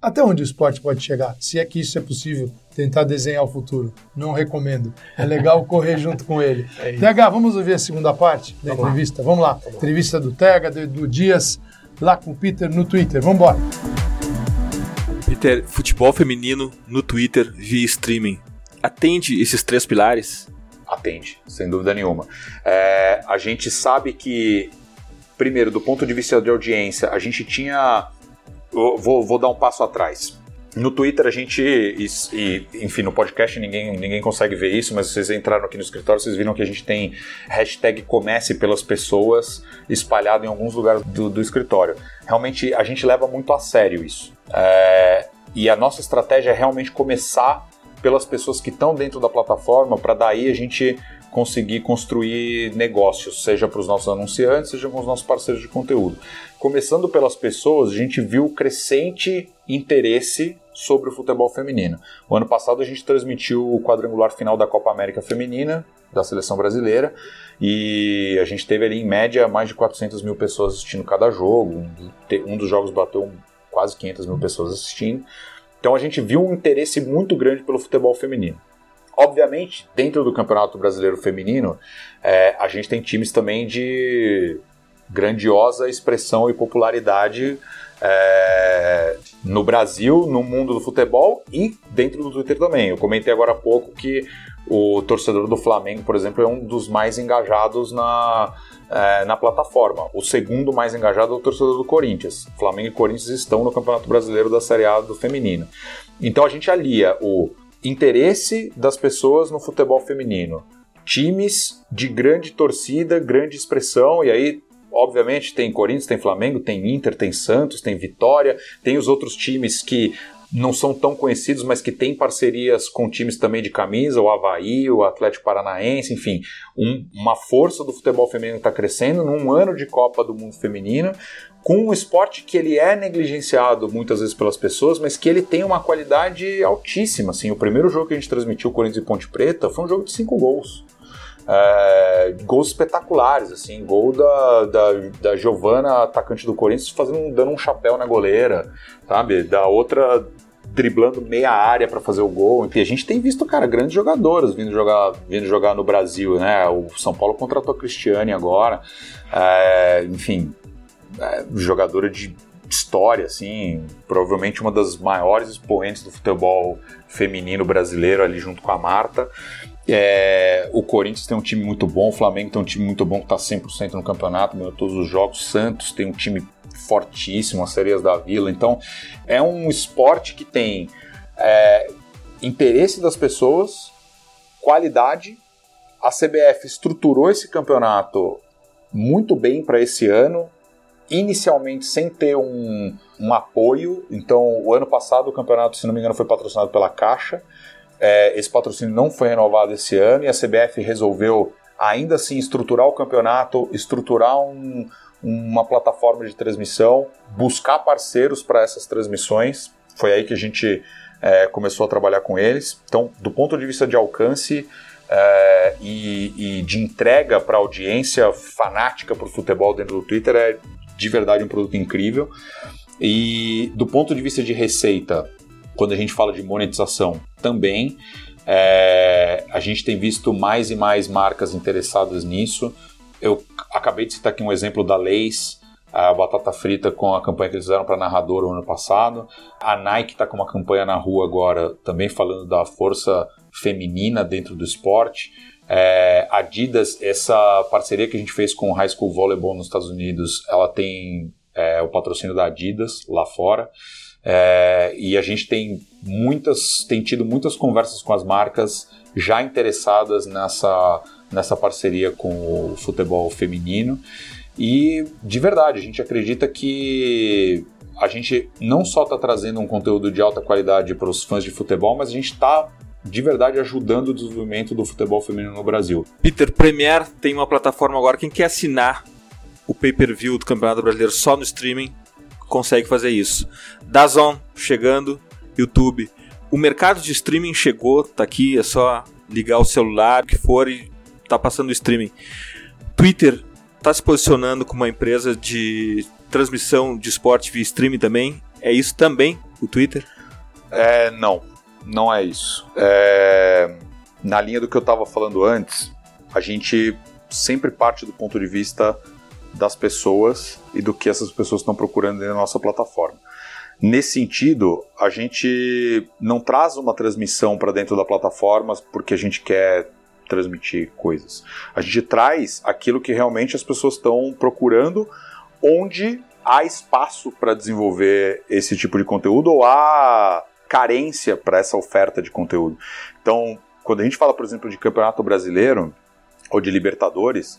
até onde o esporte pode chegar, se é que isso é possível, tentar desenhar o futuro. Não recomendo. É legal correr junto com ele. É TH, vamos ouvir a segunda parte da vamos entrevista? Lá. Vamos lá. Vamos entrevista do Tega, do, do Dias, lá com o Peter no Twitter. Vamos embora.
Peter, futebol feminino no Twitter via streaming. Atende esses três pilares?
Atende, sem dúvida nenhuma. É, a gente sabe que, primeiro, do ponto de vista de audiência, a gente tinha vou, vou dar um passo atrás. No Twitter a gente, e, e, enfim, no podcast ninguém, ninguém consegue ver isso, mas vocês entraram aqui no escritório, vocês viram que a gente tem hashtag comece pelas pessoas espalhado em alguns lugares do, do escritório. Realmente a gente leva muito a sério isso. É, e a nossa estratégia é realmente começar pelas pessoas que estão dentro da plataforma, para daí a gente conseguir construir negócios, seja para os nossos anunciantes, seja com os nossos parceiros de conteúdo. Começando pelas pessoas, a gente viu crescente interesse sobre o futebol feminino. O ano passado a gente transmitiu o quadrangular final da Copa América Feminina, da seleção brasileira, e a gente teve ali em média mais de 400 mil pessoas assistindo cada jogo. Um dos jogos bateu quase 500 mil pessoas assistindo. Então a gente viu um interesse muito grande pelo futebol feminino. Obviamente, dentro do Campeonato Brasileiro Feminino, é, a gente tem times também de grandiosa expressão e popularidade é, no Brasil, no mundo do futebol e dentro do Twitter também. Eu comentei agora há pouco que o torcedor do Flamengo, por exemplo, é um dos mais engajados na, é, na plataforma. O segundo mais engajado é o torcedor do Corinthians. Flamengo e Corinthians estão no Campeonato Brasileiro da Série A do feminino. Então a gente alia o interesse das pessoas no futebol feminino. Times de grande torcida, grande expressão, e aí, obviamente, tem Corinthians, tem Flamengo, tem Inter, tem Santos, tem Vitória, tem os outros times que não são tão conhecidos, mas que têm parcerias com times também de camisa, o Havaí, o Atlético Paranaense, enfim, um, uma força do futebol feminino está crescendo num ano de Copa do Mundo Feminino, com um esporte que ele é negligenciado muitas vezes pelas pessoas, mas que ele tem uma qualidade altíssima. Assim, o primeiro jogo que a gente transmitiu, Corinthians e Ponte Preta, foi um jogo de cinco gols. É, gols espetaculares, assim, gol da, da, da Giovana, atacante do Corinthians, fazendo, dando um chapéu na goleira, sabe? Da outra driblando meia área para fazer o gol. Enfim, a gente tem visto, cara, grandes jogadores vindo jogar, vindo jogar no Brasil, né? O São Paulo contratou a Cristiane agora. É, enfim, é, jogadora de história, assim, provavelmente uma das maiores expoentes do futebol feminino brasileiro ali junto com a Marta. É, o Corinthians tem um time muito bom, o Flamengo tem um time muito bom que está 100% no campeonato, ganhou todos os jogos. Santos tem um time fortíssimo, as Sereias da Vila. Então, é um esporte que tem é, interesse das pessoas, qualidade. A CBF estruturou esse campeonato muito bem para esse ano, inicialmente sem ter um, um apoio. Então, o ano passado o campeonato, se não me engano, foi patrocinado pela Caixa. É, esse patrocínio não foi renovado esse ano e a CBF resolveu ainda assim estruturar o campeonato, estruturar um, uma plataforma de transmissão, buscar parceiros para essas transmissões. Foi aí que a gente é, começou a trabalhar com eles. Então, do ponto de vista de alcance é, e, e, de entrega para a audiência fanática para o futebol dentro do Twitter, é de verdade um produto incrível. E do ponto de vista de receita, quando a gente fala de monetização, também. É, a gente tem visto mais e mais marcas interessadas nisso. Eu acabei de citar aqui um exemplo da Lays, a batata frita com a campanha que eles fizeram para narrador o ano passado. A Nike está com uma campanha na rua agora, também falando da força feminina dentro do esporte. É, Adidas, essa parceria que a gente fez com o High School Volleyball nos Estados Unidos, ela tem é, o patrocínio da Adidas lá fora. É, e a gente tem muitas, tem tido muitas conversas com as marcas já interessadas nessa, nessa parceria com o futebol feminino. E de verdade, a gente acredita que a gente não só está trazendo um conteúdo de alta qualidade para os fãs de futebol, mas a gente está de verdade ajudando o desenvolvimento do futebol feminino no Brasil.
Peter, Premier tem uma plataforma agora. Quem quer assinar o pay-per-view do Campeonato Brasileiro só no streaming consegue fazer isso. Dazon chegando, YouTube. O mercado de streaming chegou, tá aqui, é só ligar o celular, o que for e tá passando o streaming. Twitter está se posicionando como uma empresa de transmissão de esporte via streaming também. É isso também, o Twitter?
É, não, não é isso. É, na linha do que eu estava falando antes, a gente sempre parte do ponto de vista das pessoas e do que essas pessoas estão procurando na nossa plataforma. Nesse sentido, a gente não traz uma transmissão para dentro da plataforma porque a gente quer transmitir coisas. A gente traz aquilo que realmente as pessoas estão procurando, onde há espaço para desenvolver esse tipo de conteúdo ou há carência para essa oferta de conteúdo. Então, quando a gente fala, por exemplo, de Campeonato Brasileiro ou de Libertadores,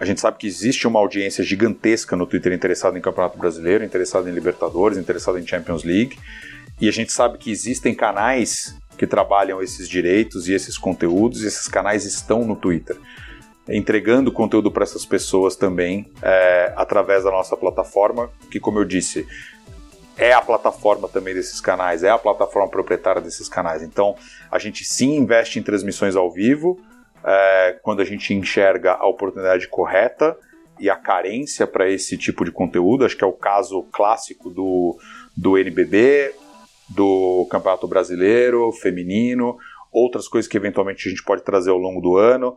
a gente sabe que existe uma audiência gigantesca no Twitter interessada em Campeonato Brasileiro, interessada em Libertadores, interessada em Champions League. E a gente sabe que existem canais que trabalham esses direitos e esses conteúdos, e esses canais estão no Twitter, entregando conteúdo para essas pessoas também é, através da nossa plataforma, que, como eu disse, é a plataforma também desses canais, é a plataforma proprietária desses canais. Então, a gente sim investe em transmissões ao vivo é, quando a gente enxerga a oportunidade correta e a carência para esse tipo de conteúdo. Acho que é o caso clássico do, do NBB, do Campeonato Brasileiro, feminino, outras coisas que eventualmente a gente pode trazer ao longo do ano.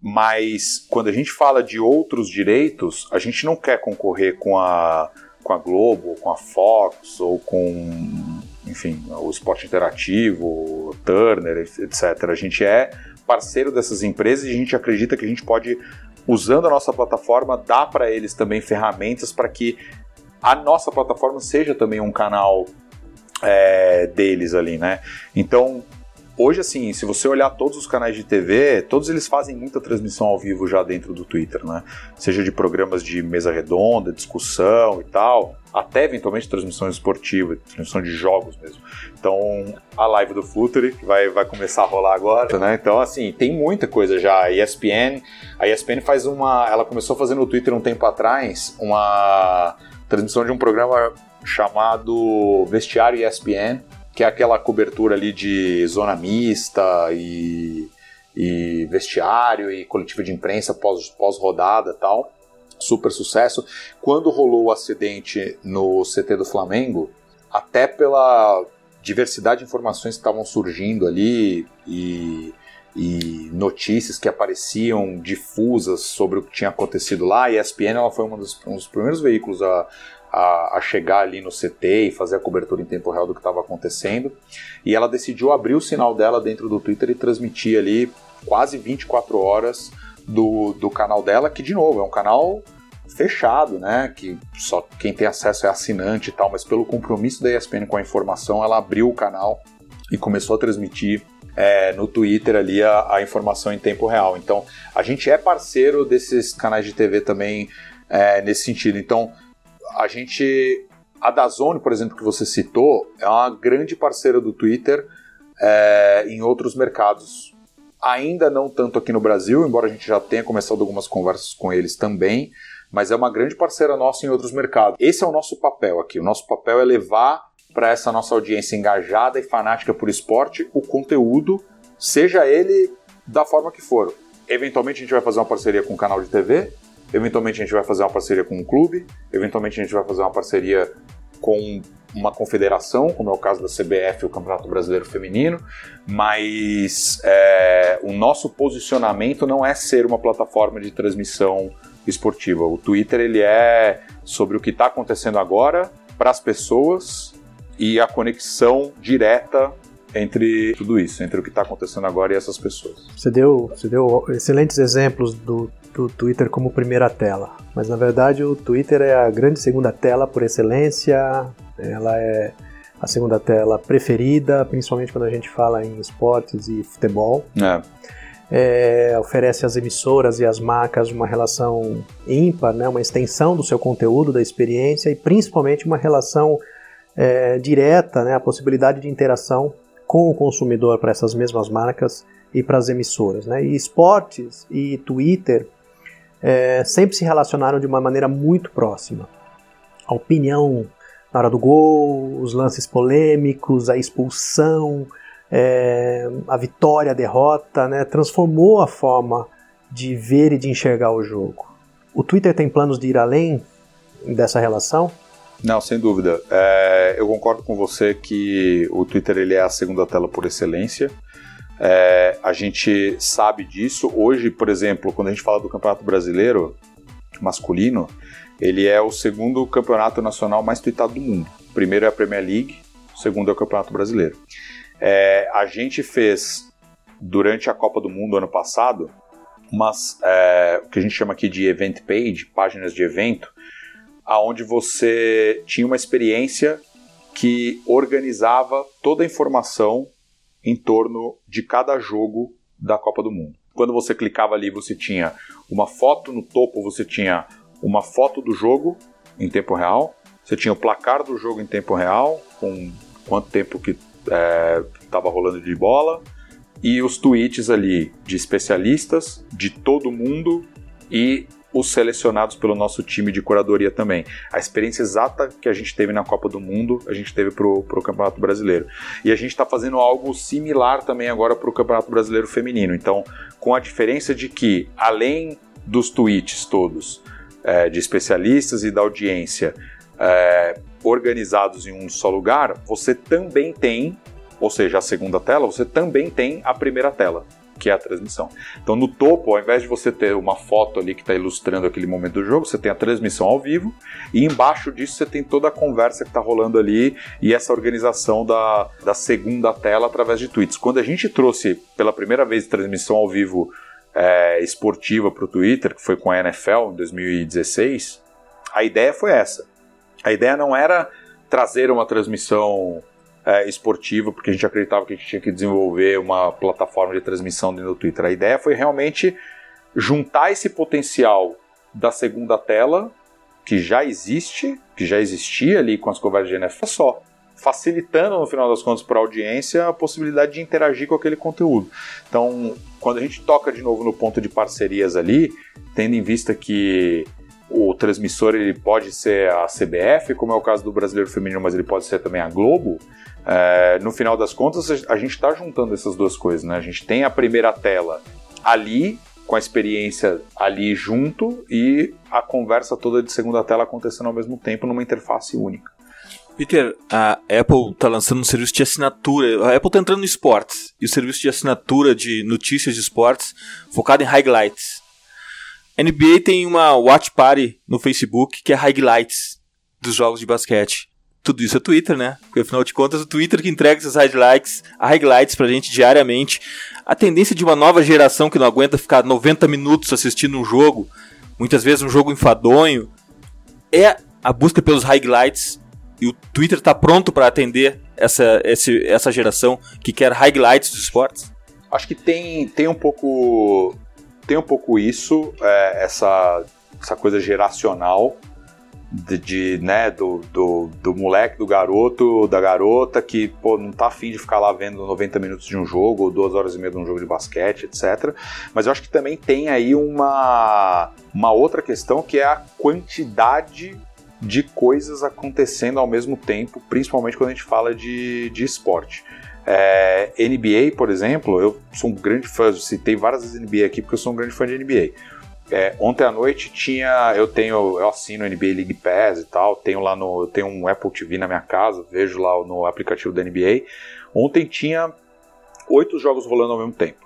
Mas quando a gente fala de outros direitos, a gente não quer concorrer com a, com a Globo, com a Fox, ou com, enfim, o Esporte Interativo, o Turner, etc. A gente é parceiro dessas empresas e a gente acredita que a gente pode, usando a nossa plataforma, dar para eles também ferramentas para que a nossa plataforma seja também um canal é, deles ali, né? Então, hoje, assim, se você olhar todos os canais de TV, todos eles fazem muita transmissão ao vivo já dentro do Twitter, né? Seja de programas de mesa redonda, discussão e tal, até eventualmente transmissões esportivas, transmissão de jogos mesmo. Então, a live do Futuri, que vai, vai começar a rolar agora, né? Então, assim, tem muita coisa já. A ESPN, a ESPN faz uma. Ela começou fazendo no Twitter um tempo atrás uma transmissão de um programa chamado Vestiário ESPN, que é aquela cobertura ali de zona mista e, e vestiário e coletiva de imprensa pós-rodada pós tal. Super sucesso. Quando rolou o acidente no CT do Flamengo, até pela diversidade de informações que estavam surgindo ali e, e notícias que apareciam difusas sobre o que tinha acontecido lá, a ESPN ela foi dos, um dos primeiros veículos a, a, a, chegar ali no CT e fazer a cobertura em tempo real do que estava acontecendo. E ela decidiu abrir o sinal dela dentro do Twitter e transmitir ali quase 24 horas do, do canal dela, que de novo é um canal fechado, né? Que só quem tem acesso é assinante e tal, mas pelo compromisso da ESPN com a informação, ela abriu o canal e começou a transmitir é, no Twitter ali a, a, informação em tempo real. Então, a gente é parceiro desses canais de TV também é, nesse sentido. Então, a gente. A Dazone, por exemplo, que você citou, é uma grande parceira do Twitter é, em outros mercados. Ainda não tanto aqui no Brasil, embora a gente já tenha começado algumas conversas com eles também, mas é uma grande parceira nossa em outros mercados. Esse é o nosso papel aqui. O nosso papel é levar para essa nossa audiência engajada e fanática por esporte o conteúdo, seja ele da forma que for. Eventualmente a gente vai fazer uma parceria com um canal de TV, Eventualmente a gente vai fazer uma parceria com um clube, eventualmente a gente vai fazer uma parceria com uma confederação, como é o caso da CBF, o Campeonato Brasileiro Feminino, mas é, o nosso posicionamento não é ser uma plataforma de transmissão esportiva. O Twitter ele é sobre o que está acontecendo agora para as pessoas e a conexão direta entre tudo isso, entre o que está acontecendo agora e essas pessoas.
Você deu, você deu excelentes exemplos do, do Twitter como primeira tela, mas na verdade o Twitter é a grande segunda tela por excelência, ela é a segunda tela preferida, principalmente quando a gente fala em esportes e futebol.
É.
É, oferece às emissoras e às marcas uma relação ímpar, né, uma extensão do seu conteúdo, da experiência e principalmente uma relação é, direta, né, a possibilidade de interação com o consumidor para essas mesmas marcas e para as emissoras. Né? E esportes e Twitter é, sempre se relacionaram de uma maneira muito próxima. A opinião na hora do gol, os lances polêmicos, a expulsão, é, a vitória, a derrota, né? transformou a forma de ver e de enxergar o jogo. O Twitter tem planos de ir além dessa relação?
Não, sem dúvida. É, eu concordo com você que o Twitter ele é a segunda tela por excelência. É, a gente sabe disso. Hoje, por exemplo, quando a gente fala do Campeonato Brasileiro masculino, ele é o segundo campeonato nacional mais tweetado do mundo. O primeiro é a Premier League, o segundo é o Campeonato Brasileiro. É, a gente fez, durante a Copa do Mundo ano passado, umas, é, o que a gente chama aqui de event page, páginas de evento, aonde você tinha uma experiência que organizava toda a informação em torno de cada jogo da Copa do Mundo. Quando você clicava ali, você tinha uma foto no topo, você tinha uma foto do jogo em tempo real, você tinha o placar do jogo em tempo real, com quanto tempo que estava é, rolando de bola, e os tweets ali de especialistas de todo mundo e os selecionados pelo nosso time de curadoria também. A experiência exata que a gente teve na Copa do Mundo, a gente teve para o Campeonato Brasileiro. E a gente está fazendo algo similar também agora para o Campeonato Brasileiro Feminino. Então, com a diferença de que, além dos tweets todos é, de especialistas e da audiência é, organizados em um só lugar, você também tem, ou seja, a segunda tela, você também tem a primeira tela que é a transmissão. Então, no topo, ao invés de você ter uma foto ali que está ilustrando aquele momento do jogo, você tem a transmissão ao vivo e embaixo disso você tem toda a conversa que está rolando ali e essa organização da, da segunda tela através de tweets. Quando a gente trouxe pela primeira vez transmissão ao vivo é, esportiva para o Twitter, que foi com a NFL em 2016, a ideia foi essa. A ideia não era trazer uma transmissão é, esportiva, porque a gente acreditava que a gente tinha que desenvolver uma plataforma de transmissão dentro do Twitter. A ideia foi realmente juntar esse potencial da segunda tela, que já existe, que já existia ali com as conversas de NFL só, facilitando no final das contas para a audiência a possibilidade de interagir com aquele conteúdo. Então, quando a gente toca de novo no ponto de parcerias ali, tendo em vista que o transmissor ele pode ser a CBF, como é o caso do Brasileiro Feminino, mas ele pode ser também a Globo. É, no final das contas, a gente está juntando essas duas coisas, né? A gente tem a primeira tela ali, com a experiência ali junto, e a conversa toda de segunda tela acontecendo ao mesmo tempo numa interface única.
Peter, a Apple está lançando um serviço de assinatura. A Apple está entrando no esportes e o serviço de assinatura de notícias de esportes focado em highlights. A NBA tem uma watch party no Facebook que é highlights dos jogos de basquete tudo isso é Twitter, né? Porque afinal de contas, o Twitter que entrega esses highlights, highlights pra gente diariamente. A tendência de uma nova geração que não aguenta ficar 90 minutos assistindo um jogo, muitas vezes um jogo enfadonho, é a busca pelos highlights. E o Twitter está pronto para atender essa, essa geração que quer highlights dos esportes?
Acho que tem, tem um pouco tem um pouco isso, é, essa, essa coisa geracional de, de, né, do, do, do, moleque, do garoto, da garota que pô, não tá afim de ficar lá vendo 90 minutos de um jogo ou duas horas e meia de um jogo de basquete, etc. Mas eu acho que também tem aí uma, uma outra questão que é a quantidade de coisas acontecendo ao mesmo tempo, principalmente quando a gente fala de, de esporte. É, NBA, por exemplo, eu sou um grande fã, citei várias vezes NBA aqui porque eu sou um grande fã de NBA. É, ontem à noite tinha, eu tenho, eu assino NBA League Pass e tal, tenho lá no, eu tenho um Apple TV na minha casa, vejo lá no aplicativo da NBA. Ontem tinha oito jogos rolando ao mesmo tempo.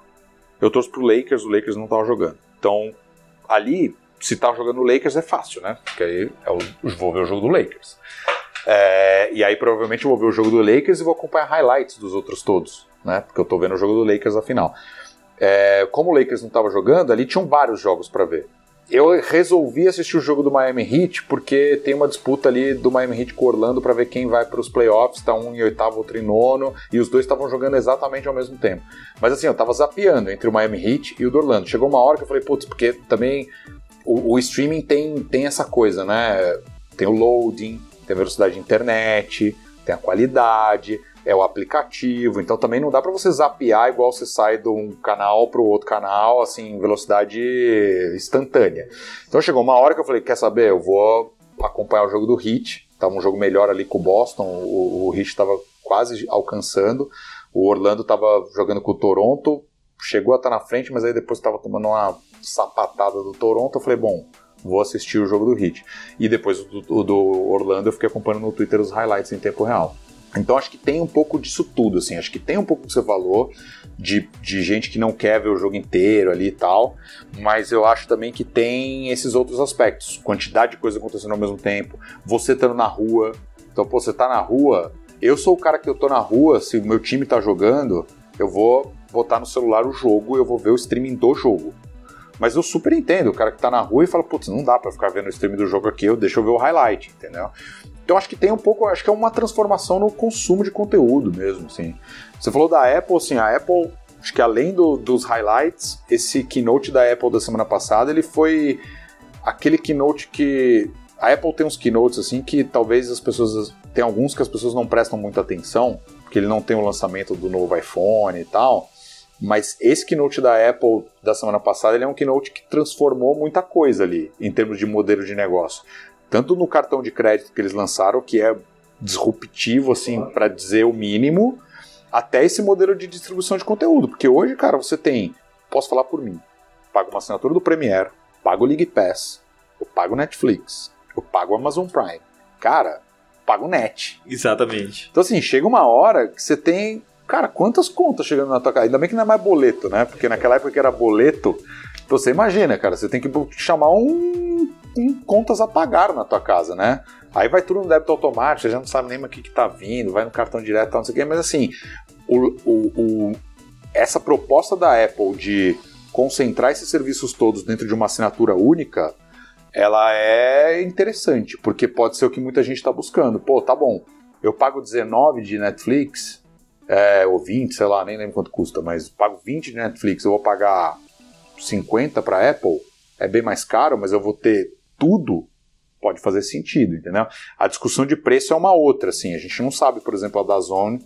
Eu torço pro Lakers, o Lakers não tava jogando. Então, ali, se tá jogando o Lakers é fácil, né? Porque aí é o, vou ver o jogo do Lakers. É, e aí provavelmente eu vou ver o jogo do Lakers e vou acompanhar highlights dos outros todos, né? Porque eu tô vendo o jogo do Lakers afinal. É, como o Lakers não estava jogando, ali tinham vários jogos para ver. Eu resolvi assistir o jogo do Miami Heat porque tem uma disputa ali do Miami Heat com Orlando para ver quem vai para os playoffs, tá um em oitavo, outro em nono, e os dois estavam jogando exatamente ao mesmo tempo. Mas assim, eu tava zapeando entre o Miami Heat e o do Orlando. Chegou uma hora que eu falei, putz, porque também o, o streaming tem, tem essa coisa, né? Tem o loading, tem a velocidade de internet, tem a qualidade, é o aplicativo, então também não dá para você zapear igual você sai de um canal para o outro canal, assim, velocidade instantânea. Então chegou uma hora que eu falei, quer saber, eu vou acompanhar o jogo do Heat, tava um jogo melhor ali com o Boston, o, o Heat estava quase alcançando, o Orlando estava jogando com o Toronto, chegou a estar na frente, mas aí depois estava tomando uma sapatada do Toronto, eu falei, bom, vou assistir o jogo do Heat. E depois o do, do Orlando eu fiquei acompanhando no Twitter os highlights em tempo real. Então acho que tem um pouco disso tudo, assim, acho que tem um pouco que você falou, de, de gente que não quer ver o jogo inteiro ali e tal, mas eu acho também que tem esses outros aspectos, quantidade de coisa acontecendo ao mesmo tempo, você estando na rua, então pô, você tá na rua, eu sou o cara que eu tô na rua, se o meu time tá jogando, eu vou botar no celular o jogo, eu vou ver o streaming do jogo. Mas eu super entendo o cara que tá na rua e fala, putz, não dá para ficar vendo o streaming do jogo aqui, eu deixa eu ver o highlight, entendeu? Então acho que tem um pouco, acho que é uma transformação no consumo de conteúdo mesmo, assim. Você falou da Apple, assim, a Apple, acho que além do, dos highlights, esse keynote da Apple da semana passada, ele foi aquele keynote que a Apple tem uns keynotes assim que talvez as pessoas tem alguns que as pessoas não prestam muita atenção, porque ele não tem o lançamento do novo iPhone e tal. Mas esse keynote da Apple da semana passada, ele é um keynote que transformou muita coisa ali em termos de modelo de negócio tanto no cartão de crédito que eles lançaram, que é disruptivo, assim, para dizer o mínimo, até esse modelo de distribuição de conteúdo. Porque hoje, cara, você tem, posso falar por mim, pago uma assinatura do Premiere, pago o League Pass, eu pago Netflix, eu pago Amazon Prime. Cara, pago net.
Exatamente.
Então, assim, chega uma hora que você tem. Cara, quantas contas chegando na tua casa? Ainda bem que não é mais boleto, né? Porque naquela época que era boleto, então você imagina, cara, você tem que chamar um com contas a pagar na tua casa, né? Aí vai tudo no débito automático, você já não sabe nem o que, que tá vindo, vai no cartão direto, não sei o quê, mas assim, o, o, o, essa proposta da Apple de concentrar esses serviços todos dentro de uma assinatura única, ela é interessante, porque pode ser o que muita gente está buscando. Pô, tá bom, eu pago 19 de Netflix, é, ou 20, sei lá, nem lembro quanto custa, mas pago 20 de Netflix, eu vou pagar 50 para Apple, é bem mais caro, mas eu vou ter tudo pode fazer sentido, entendeu? A discussão de preço é uma outra, assim, a gente não sabe, por exemplo, a Dazone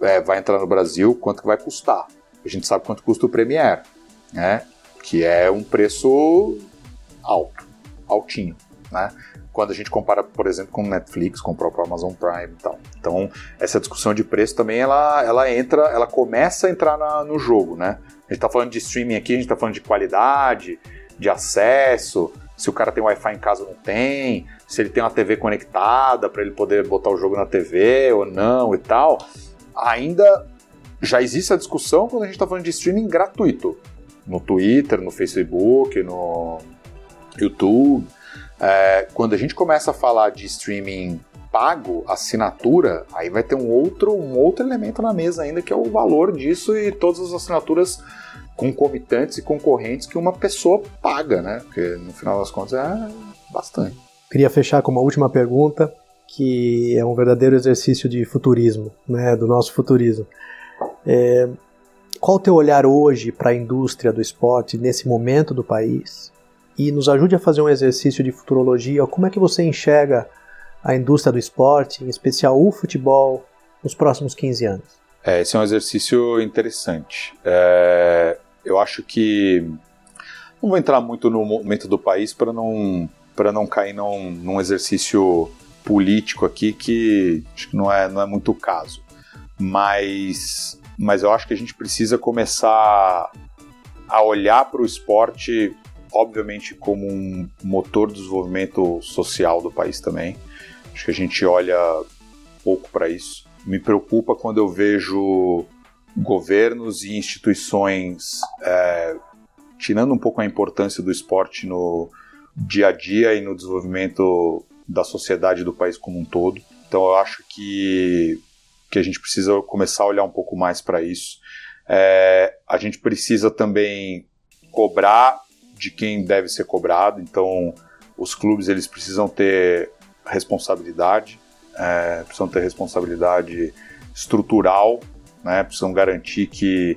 é, vai entrar no Brasil, quanto que vai custar. A gente sabe quanto custa o Premiere, né? Que é um preço alto, altinho, né? Quando a gente compara, por exemplo, com Netflix, com o próprio Amazon Prime e tal. Então, essa discussão de preço também, ela, ela entra, ela começa a entrar na, no jogo, né? A gente está falando de streaming aqui, a gente está falando de qualidade, de acesso, se o cara tem Wi-Fi em casa ou não tem, se ele tem uma TV conectada para ele poder botar o jogo na TV ou não e tal. Ainda já existe a discussão quando a gente está falando de streaming gratuito. No Twitter, no Facebook, no YouTube. É, quando a gente começa a falar de streaming pago, assinatura, aí vai ter um outro, um outro elemento na mesa ainda que é o valor disso e todas as assinaturas concomitantes e concorrentes que uma pessoa paga, né? Porque no final das contas é bastante.
Queria fechar com uma última pergunta, que é um verdadeiro exercício de futurismo, né? Do nosso futurismo. É, qual o teu olhar hoje para a indústria do esporte nesse momento do país? E nos ajude a fazer um exercício de futurologia. Como é que você enxerga a indústria do esporte, em especial o futebol, nos próximos 15 anos?
É, esse é um exercício interessante. É, eu acho que não vou entrar muito no momento do país para não para não cair num, num, exercício político aqui que acho que não é não é muito o caso. Mas mas eu acho que a gente precisa começar a olhar para o esporte obviamente, como um motor do desenvolvimento social do país também. Acho que a gente olha pouco para isso. Me preocupa quando eu vejo governos e instituições é, tirando um pouco a importância do esporte no dia a dia e no desenvolvimento da sociedade do país como um todo. Então eu acho que, que a gente precisa começar a olhar um pouco mais para isso. É, a gente precisa também cobrar de quem deve ser cobrado. Então os clubes eles precisam ter responsabilidade, é, precisam ter responsabilidade estrutural, né? precisam garantir que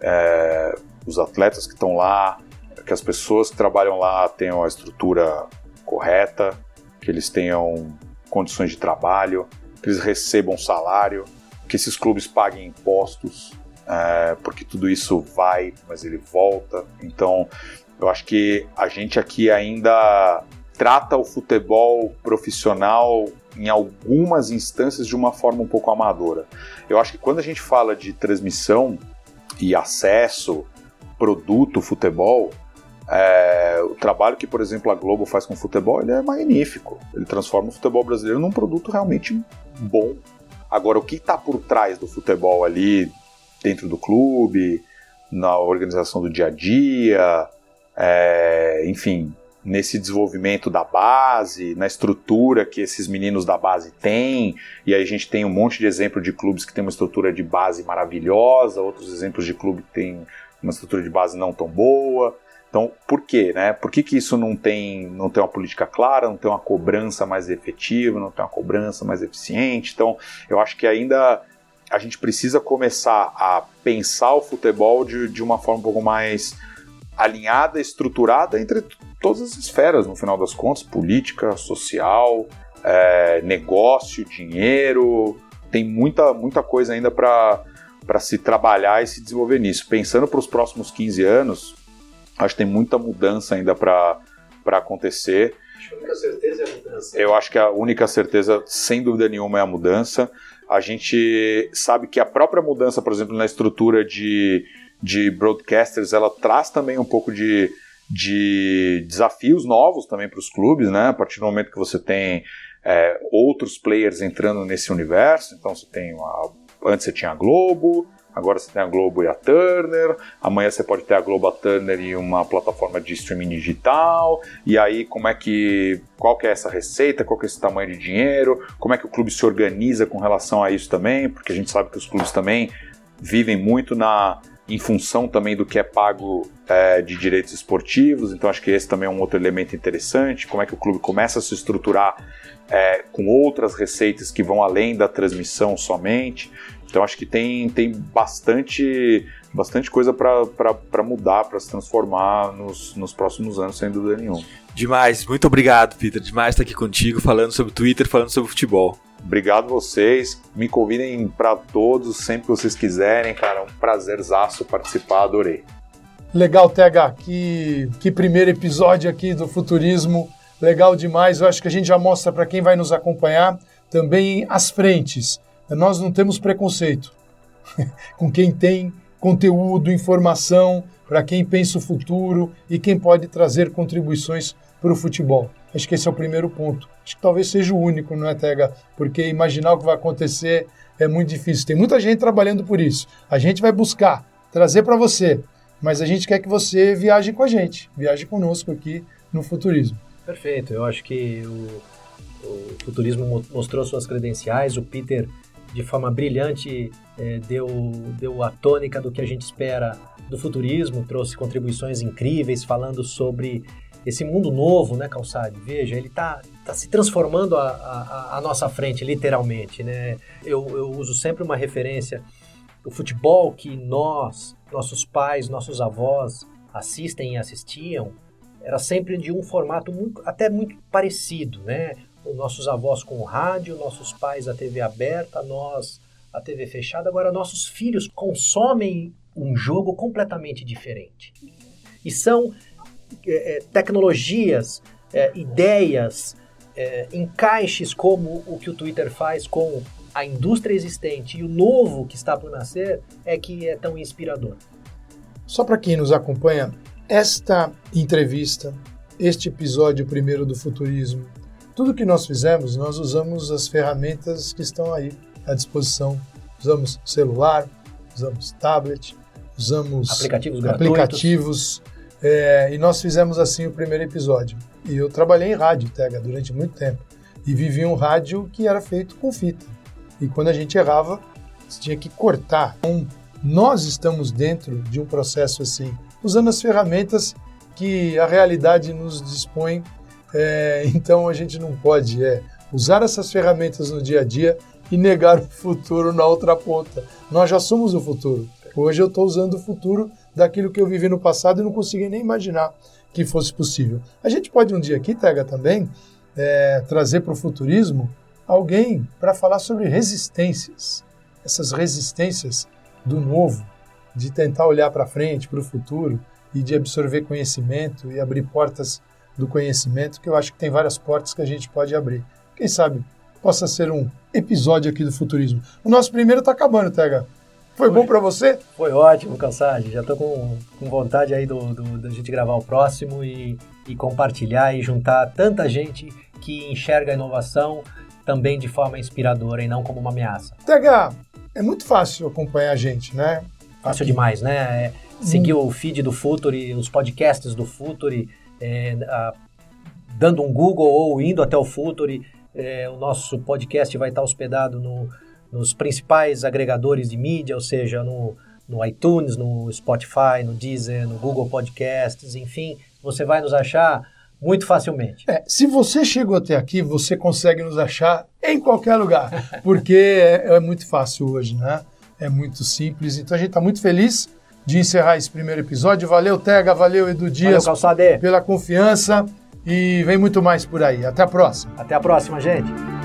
é, os atletas que estão lá, que as pessoas que trabalham lá tenham a estrutura correta, que eles tenham condições de trabalho, que eles recebam salário, que esses clubes paguem impostos, é, porque tudo isso vai, mas ele volta. Então, eu acho que a gente aqui ainda trata o futebol profissional em algumas instâncias de uma forma um pouco amadora. Eu acho que quando a gente fala de transmissão e acesso produto futebol, é, o trabalho que, por exemplo, a Globo faz com o futebol ele é magnífico. Ele transforma o futebol brasileiro num produto realmente bom. Agora, o que está por trás do futebol ali, dentro do clube, na organização do dia a dia, é, enfim, nesse desenvolvimento da base, na estrutura que esses meninos da base têm, e aí a gente tem um monte de exemplo de clubes que têm uma estrutura de base maravilhosa, outros exemplos de clube que tem uma estrutura de base não tão boa. Então, por quê, né? Por que, que isso não tem, não tem uma política clara, não tem uma cobrança mais efetiva, não tem uma cobrança mais eficiente? Então, eu acho que ainda a gente precisa começar a pensar o futebol de, de uma forma um pouco mais alinhada, estruturada entre todas as esferas, no final das contas, política, social, é, negócio, dinheiro. Tem muita, muita coisa ainda para para se trabalhar e se desenvolver nisso. Pensando para os próximos 15 anos, acho que tem muita mudança ainda para acontecer.
Acho que a única certeza é a mudança.
Eu acho que a única certeza, sem dúvida nenhuma, é a mudança. A gente sabe que a própria mudança, por exemplo, na estrutura de, de broadcasters, ela traz também um pouco de, de desafios novos também para os clubes, né? A partir do momento que você tem é, outros players entrando nesse universo, então você tem uma Antes você tinha a Globo, agora você tem a Globo e a Turner, amanhã você pode ter a Globo, a Turner e uma plataforma de streaming digital, e aí como é que, qual que é essa receita, qual que é esse tamanho de dinheiro, como é que o clube se organiza com relação a isso também, porque a gente sabe que os clubes também vivem muito na em função também do que é pago é, de direitos esportivos, então acho que esse também é um outro elemento interessante, como é que o clube começa a se estruturar é, com outras receitas que vão além da transmissão somente. Então acho que tem, tem bastante, bastante coisa para mudar, para se transformar nos, nos próximos anos, sem dúvida nenhuma.
Demais, muito obrigado, Peter. Demais estar aqui contigo, falando sobre Twitter, falando sobre futebol.
Obrigado vocês. Me convidem para todos, sempre que vocês quiserem, cara. É um prazerzaço participar, adorei.
Legal, TH. Que, que primeiro episódio aqui do Futurismo. Legal demais. Eu acho que a gente já mostra para quem vai nos acompanhar também as frentes. Nós não temos preconceito com quem tem conteúdo, informação, para quem pensa o futuro e quem pode trazer contribuições para o futebol. Acho que esse é o primeiro ponto. Acho que talvez seja o único, não é, Tega? Porque imaginar o que vai acontecer é muito difícil. Tem muita gente trabalhando por isso. A gente vai buscar trazer para você, mas a gente quer que você viaje com a gente, viaje conosco aqui no Futurismo.
Perfeito, eu acho que o, o futurismo mostrou suas credenciais, o Peter de forma brilhante é, deu, deu a tônica do que a gente espera do futurismo, trouxe contribuições incríveis falando sobre esse mundo novo, né, Calçade? Veja, ele está tá se transformando à, nossa frente, literalmente, né? Eu, eu uso sempre uma referência, o futebol que nós, nossos pais, nossos avós assistem e assistiam, era sempre de um formato muito, até muito parecido, né? Os nossos avós com o rádio, nossos pais a TV aberta, nós a TV fechada. Agora, nossos filhos consomem um jogo completamente diferente. E são é, é tecnologias, é, ideias, é, encaixes como o que o Twitter faz com a indústria existente e o novo que está por nascer é que é tão inspirador.
Só para quem nos acompanha, esta entrevista, este episódio primeiro do Futurismo, tudo que nós fizemos, nós usamos as ferramentas que estão aí à disposição. Usamos celular, usamos tablet, usamos
Aplicativos
aplicativos é, e nós fizemos assim o primeiro episódio. E eu trabalhei em rádio, Tega, durante muito tempo. E vivi um rádio que era feito com fita. E quando a gente errava, você tinha que cortar. Então, nós estamos dentro de um processo assim, usando as ferramentas que a realidade nos dispõe. É, então a gente não pode é, usar essas ferramentas no dia a dia e negar o futuro na outra ponta. Nós já somos o futuro. Hoje eu estou usando o futuro daquilo que eu vivi no passado e não consegui nem imaginar que fosse possível. A gente pode um dia aqui, Tega, também é, trazer para o futurismo alguém para falar sobre resistências. Essas resistências do novo, de tentar olhar para frente, para o futuro e de absorver conhecimento e abrir portas do conhecimento, que eu acho que tem várias portas que a gente pode abrir. Quem sabe possa ser um episódio aqui do futurismo. O nosso primeiro está acabando, Tega. Foi, Foi. bom para você?
Foi ótimo, Calçade. Já estou com, com vontade aí do, do, da gente gravar o próximo e, e compartilhar e juntar tanta gente que enxerga a inovação também de forma inspiradora e não como uma ameaça.
TH, é muito fácil acompanhar a gente, né?
Fácil demais, né? É, seguir hum. o feed do Futuri, os podcasts do Futuri, é, a, dando um Google ou indo até o Futuri. É, o nosso podcast vai estar hospedado no, nos principais agregadores de mídia, ou seja, no, no iTunes, no Spotify, no Deezer, no Google Podcasts, enfim, você vai nos achar muito facilmente.
É, se você chegou até aqui, você consegue nos achar em qualquer lugar, porque é, é, muito fácil hoje, né? É muito simples. Então a gente está muito feliz de encerrar esse primeiro episódio. Valeu, Tega, valeu, Edu Dias,
valeu,
pela confiança e vem muito mais por aí. Até a próxima.
Até a próxima, gente.